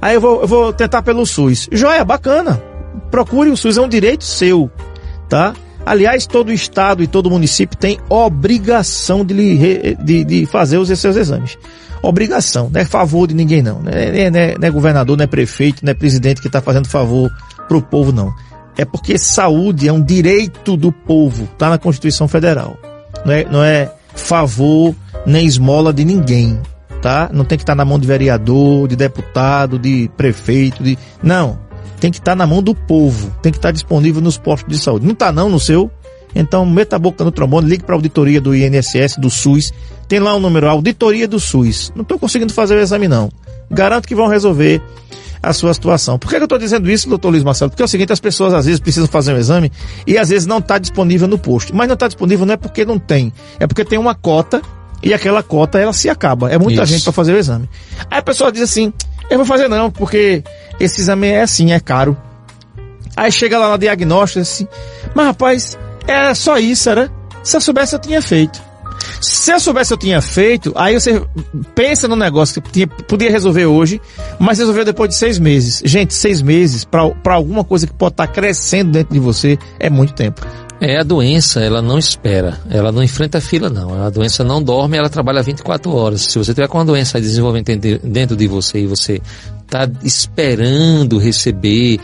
aí eu vou, eu vou tentar pelo SUS. Joia, bacana. Procure o SUS, é um direito seu, tá? Aliás, todo estado e todo município tem obrigação de, lhe, de, de fazer os seus exames. Obrigação, não é favor de ninguém não. Não é, não é, não é governador, não é prefeito, não é presidente que está fazendo favor para o povo não. É porque saúde é um direito do povo, está na Constituição Federal. Não é, não é favor nem esmola de ninguém, tá? Não tem que estar tá na mão de vereador, de deputado, de prefeito, de não. Tem que estar tá na mão do povo, tem que estar tá disponível nos postos de saúde. Não está não no seu? Então meta a boca no trombone, ligue para a auditoria do INSS, do SUS. Tem lá o um número, auditoria do SUS. Não estou conseguindo fazer o exame não. Garanto que vão resolver a sua situação. Por que, eu estou dizendo isso, doutor Luiz Marcelo? Porque é o seguinte, as pessoas às vezes precisam fazer um exame e às vezes não está disponível no posto. Mas não está disponível não é porque não tem, é porque tem uma cota e aquela cota ela se acaba. É muita isso. gente para fazer o exame. Aí a pessoa diz assim, eu vou fazer não, porque esse exame é assim, é caro. Aí chega lá na diagnóstico assim, mas rapaz, é só isso, era? Se eu soubesse eu tinha feito. Se eu soubesse eu tinha feito, aí você pensa no negócio que tinha, podia resolver hoje, mas resolveu depois de seis meses. Gente, seis meses para alguma coisa que pode estar tá crescendo dentro de você é muito tempo. É, a doença, ela não espera, ela não enfrenta fila, não. A doença não dorme, ela trabalha 24 horas. Se você tiver com uma doença desenvolvendo dentro de você e você está esperando receber,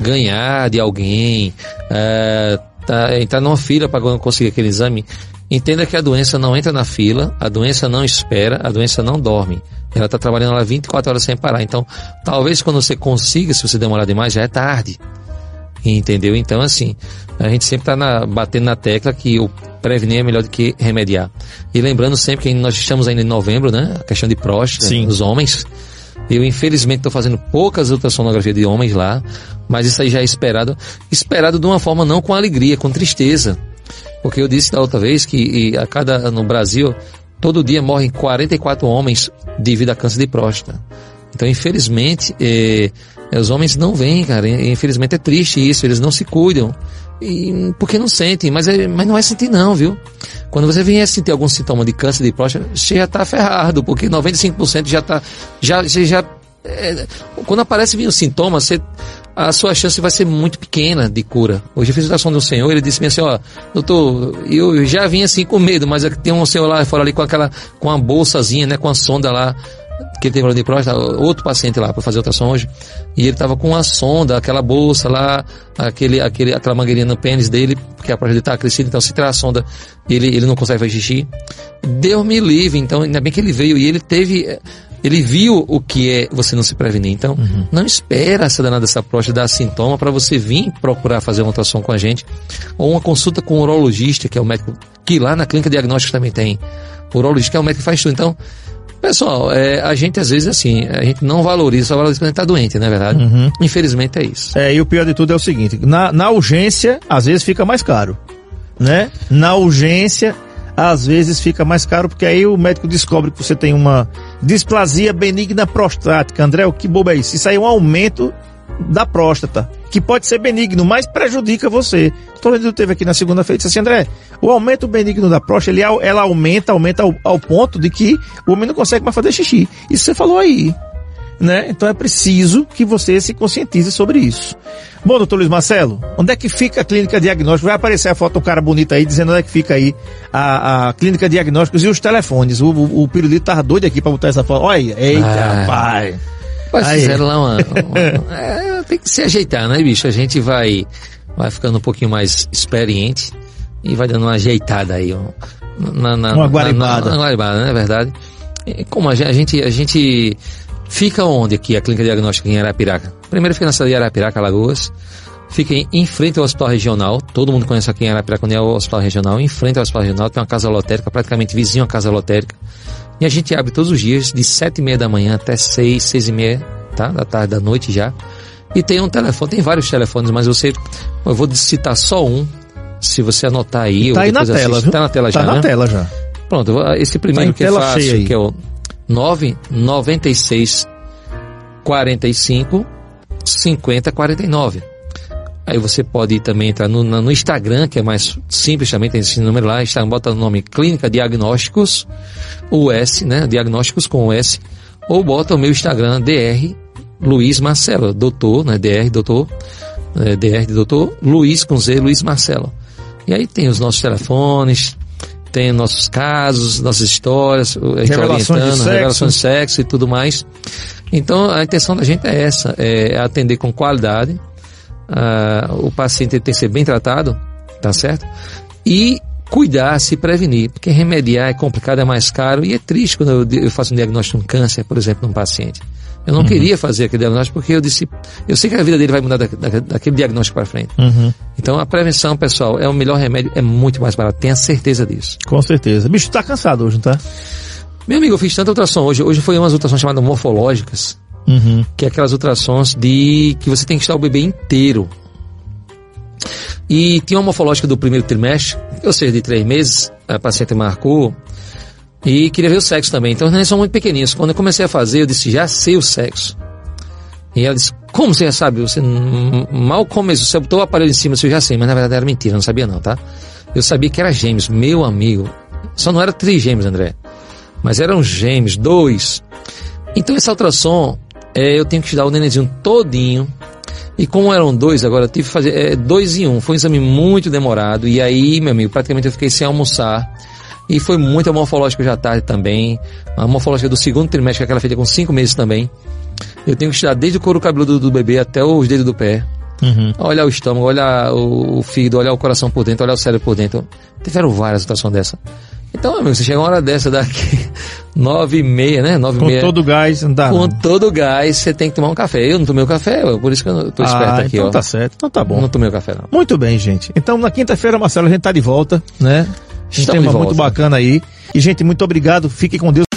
ganhar de alguém, uh, tá, entrar numa fila para conseguir aquele exame, Entenda que a doença não entra na fila, a doença não espera, a doença não dorme. Ela está trabalhando lá 24 horas sem parar. Então, talvez quando você consiga, se você demorar demais, já é tarde. Entendeu? Então, assim, a gente sempre está batendo na tecla que o prevenir é melhor do que remediar. E lembrando sempre que nós estamos ainda em novembro, né? A questão de próstata, Sim. os homens. Eu, infelizmente, estou fazendo poucas ultrassonografias de homens lá, mas isso aí já é esperado. Esperado de uma forma não com alegria, com tristeza. Porque eu disse da outra vez que a cada no Brasil todo dia morrem 44 homens devido a câncer de próstata. Então, infelizmente, eh, os homens não vêm, cara. Infelizmente é triste isso, eles não se cuidam. E, porque não sentem, mas, é, mas não é sentir não, viu? Quando você vier sentir algum sintoma de câncer de próstata, você já está ferrado, porque 95% já está, já, você já, é, quando aparece vir o sintoma, você, a sua chance vai ser muito pequena de cura. Hoje eu fiz a de um senhor, ele disse assim, ó, doutor, eu já vim assim com medo, mas tem um senhor lá fora ali com aquela, com a bolsazinha, né, com a sonda lá, que ele tem problema de próstata, outro paciente lá para fazer ultrassom hoje, e ele tava com a sonda, aquela bolsa lá, aquele, aquele, aquela mangueirinha no pênis dele, porque a próstata dele tá crescida, então se tirar a sonda, ele, ele não consegue fazer xixi. Deus me livre, então ainda bem que ele veio e ele teve ele viu o que é você não se prevenir. Então, uhum. não espera essa danada dessa próstata dar sintoma para você vir procurar fazer uma ultrassom com a gente. Ou uma consulta com o urologista, que é o médico que lá na clínica diagnóstica também tem. O urologista que é o médico que faz tudo. Então, pessoal, é, a gente às vezes assim, a gente não valoriza, só valoriza quando a gente tá doente, não é verdade? Uhum. Infelizmente é isso. É, e o pior de tudo é o seguinte, na, na urgência, às vezes fica mais caro, né? Na urgência, às vezes fica mais caro, porque aí o médico descobre que você tem uma displasia benigna prostática. André, o que bobo é isso? Isso aí é um aumento da próstata, que pode ser benigno, mas prejudica você. O doutor teve aqui na segunda-feira e disse assim, André, o aumento benigno da próstata, ele, ela aumenta, aumenta ao, ao ponto de que o homem não consegue mais fazer xixi. Isso você falou aí né? Então é preciso que você se conscientize sobre isso. Bom, doutor Luiz Marcelo, onde é que fica a clínica diagnóstica? Vai aparecer a foto do cara bonito aí, dizendo onde é que fica aí a, a clínica diagnósticos e os telefones. O, o, o Pirulito tava doido aqui para botar essa foto. Olha, eita, ah, rapaz. Mas fizeram lá uma, uma é, tem que se ajeitar, né, bicho? A gente vai, vai ficando um pouquinho mais experiente e vai dando uma ajeitada aí. Na, na, uma guaribada. Na, uma guaribada, não é verdade? Como a gente, a gente Fica onde aqui a clínica diagnóstica em Arapiraca? Primeiro fica na cidade de Arapiraca, Alagoas. Fica em, em, frente ao Hospital Regional. Todo mundo conhece aqui em Arapiraca onde é o Hospital Regional. Em frente ao Hospital Regional tem uma casa lotérica, praticamente vizinho à casa lotérica. E a gente abre todos os dias, de sete e meia da manhã até seis, seis e meia, tá? Da tarde, da noite já. E tem um telefone, tem vários telefones, mas você, eu vou citar só um, se você anotar aí. Tá aí na tela, assiste, Tá na tela tá já, na né? tela já. Pronto, esse primeiro tá que é fácil, que é o 996 45 50 49. Aí você pode também entrar no, no Instagram, que é mais simples também, tem esse número lá, Instagram, bota o nome Clínica Diagnósticos, o S, né? Diagnósticos com o S, ou bota o meu Instagram, DR Luiz Marcelo, doutor, né? DR, doutor, é, DR de doutor, Luiz com Z, Luiz Marcelo. E aí tem os nossos telefones, tem nossos casos, nossas histórias, a gente revelações orientando, de revelações de sexo e tudo mais. Então a intenção da gente é essa, é atender com qualidade, uh, o paciente tem que ser bem tratado, tá certo? E cuidar, se prevenir, porque remediar é complicado, é mais caro e é triste quando eu, faço um diagnóstico de um câncer, por exemplo, num paciente. Eu não uhum. queria fazer aquele diagnóstico porque eu disse, eu sei que a vida dele vai mudar da, da, daquele diagnóstico para frente. Uhum. Então a prevenção, pessoal, é o melhor remédio, é muito mais barato, tenha certeza disso. Com certeza. Bicho, tá cansado hoje, não tá? Meu amigo, eu fiz tanta ultrassom hoje. Hoje foi umas ultrassons chamadas morfológicas, uhum. que é aquelas ultrassons de que você tem que estar o bebê inteiro. E tinha uma morfológica do primeiro trimestre, ou seja, de três meses, a paciente marcou e queria ver o sexo também. Então, eles são muito pequenininhos. Quando eu comecei a fazer, eu disse, já sei o sexo. E ela disse, como você já sabe? Você mal começou, você botou o aparelho em cima, você já sei, mas na verdade era mentira, não sabia não, tá? Eu sabia que era gêmeos, meu amigo. Só não era trigêmeos, André. Mas eram gêmeos, dois. Então essa ultrassom, é, eu tenho que estudar o nenenzinho todinho. E como eram dois, agora eu tive que fazer é, dois em um. Foi um exame muito demorado. E aí, meu amigo, praticamente eu fiquei sem almoçar. E foi muito morfológico já tarde também. A morfológica do segundo trimestre, que é aquela feita com cinco meses também. Eu tenho que estudar desde o couro cabeludo do bebê até os dedos do pé. Uhum. Olhar o estômago, olhar o fígado, olhar o coração por dentro, olhar o cérebro por dentro. Tiveram várias situações dessa. Então, amigo, você chega uma hora dessa daqui, nove e meia, né? Nove Com meia. todo gás, não dá. Com todo gás, você tem que tomar um café. Eu não tomei o café, por isso que eu tô esperto ah, aqui, então ó. tá certo, então tá bom. Não tomei o café, não. Muito bem, gente. Então, na quinta-feira, Marcelo, a gente tá de volta, né? Um tema muito bacana aí. E, gente, muito obrigado. Fique com Deus.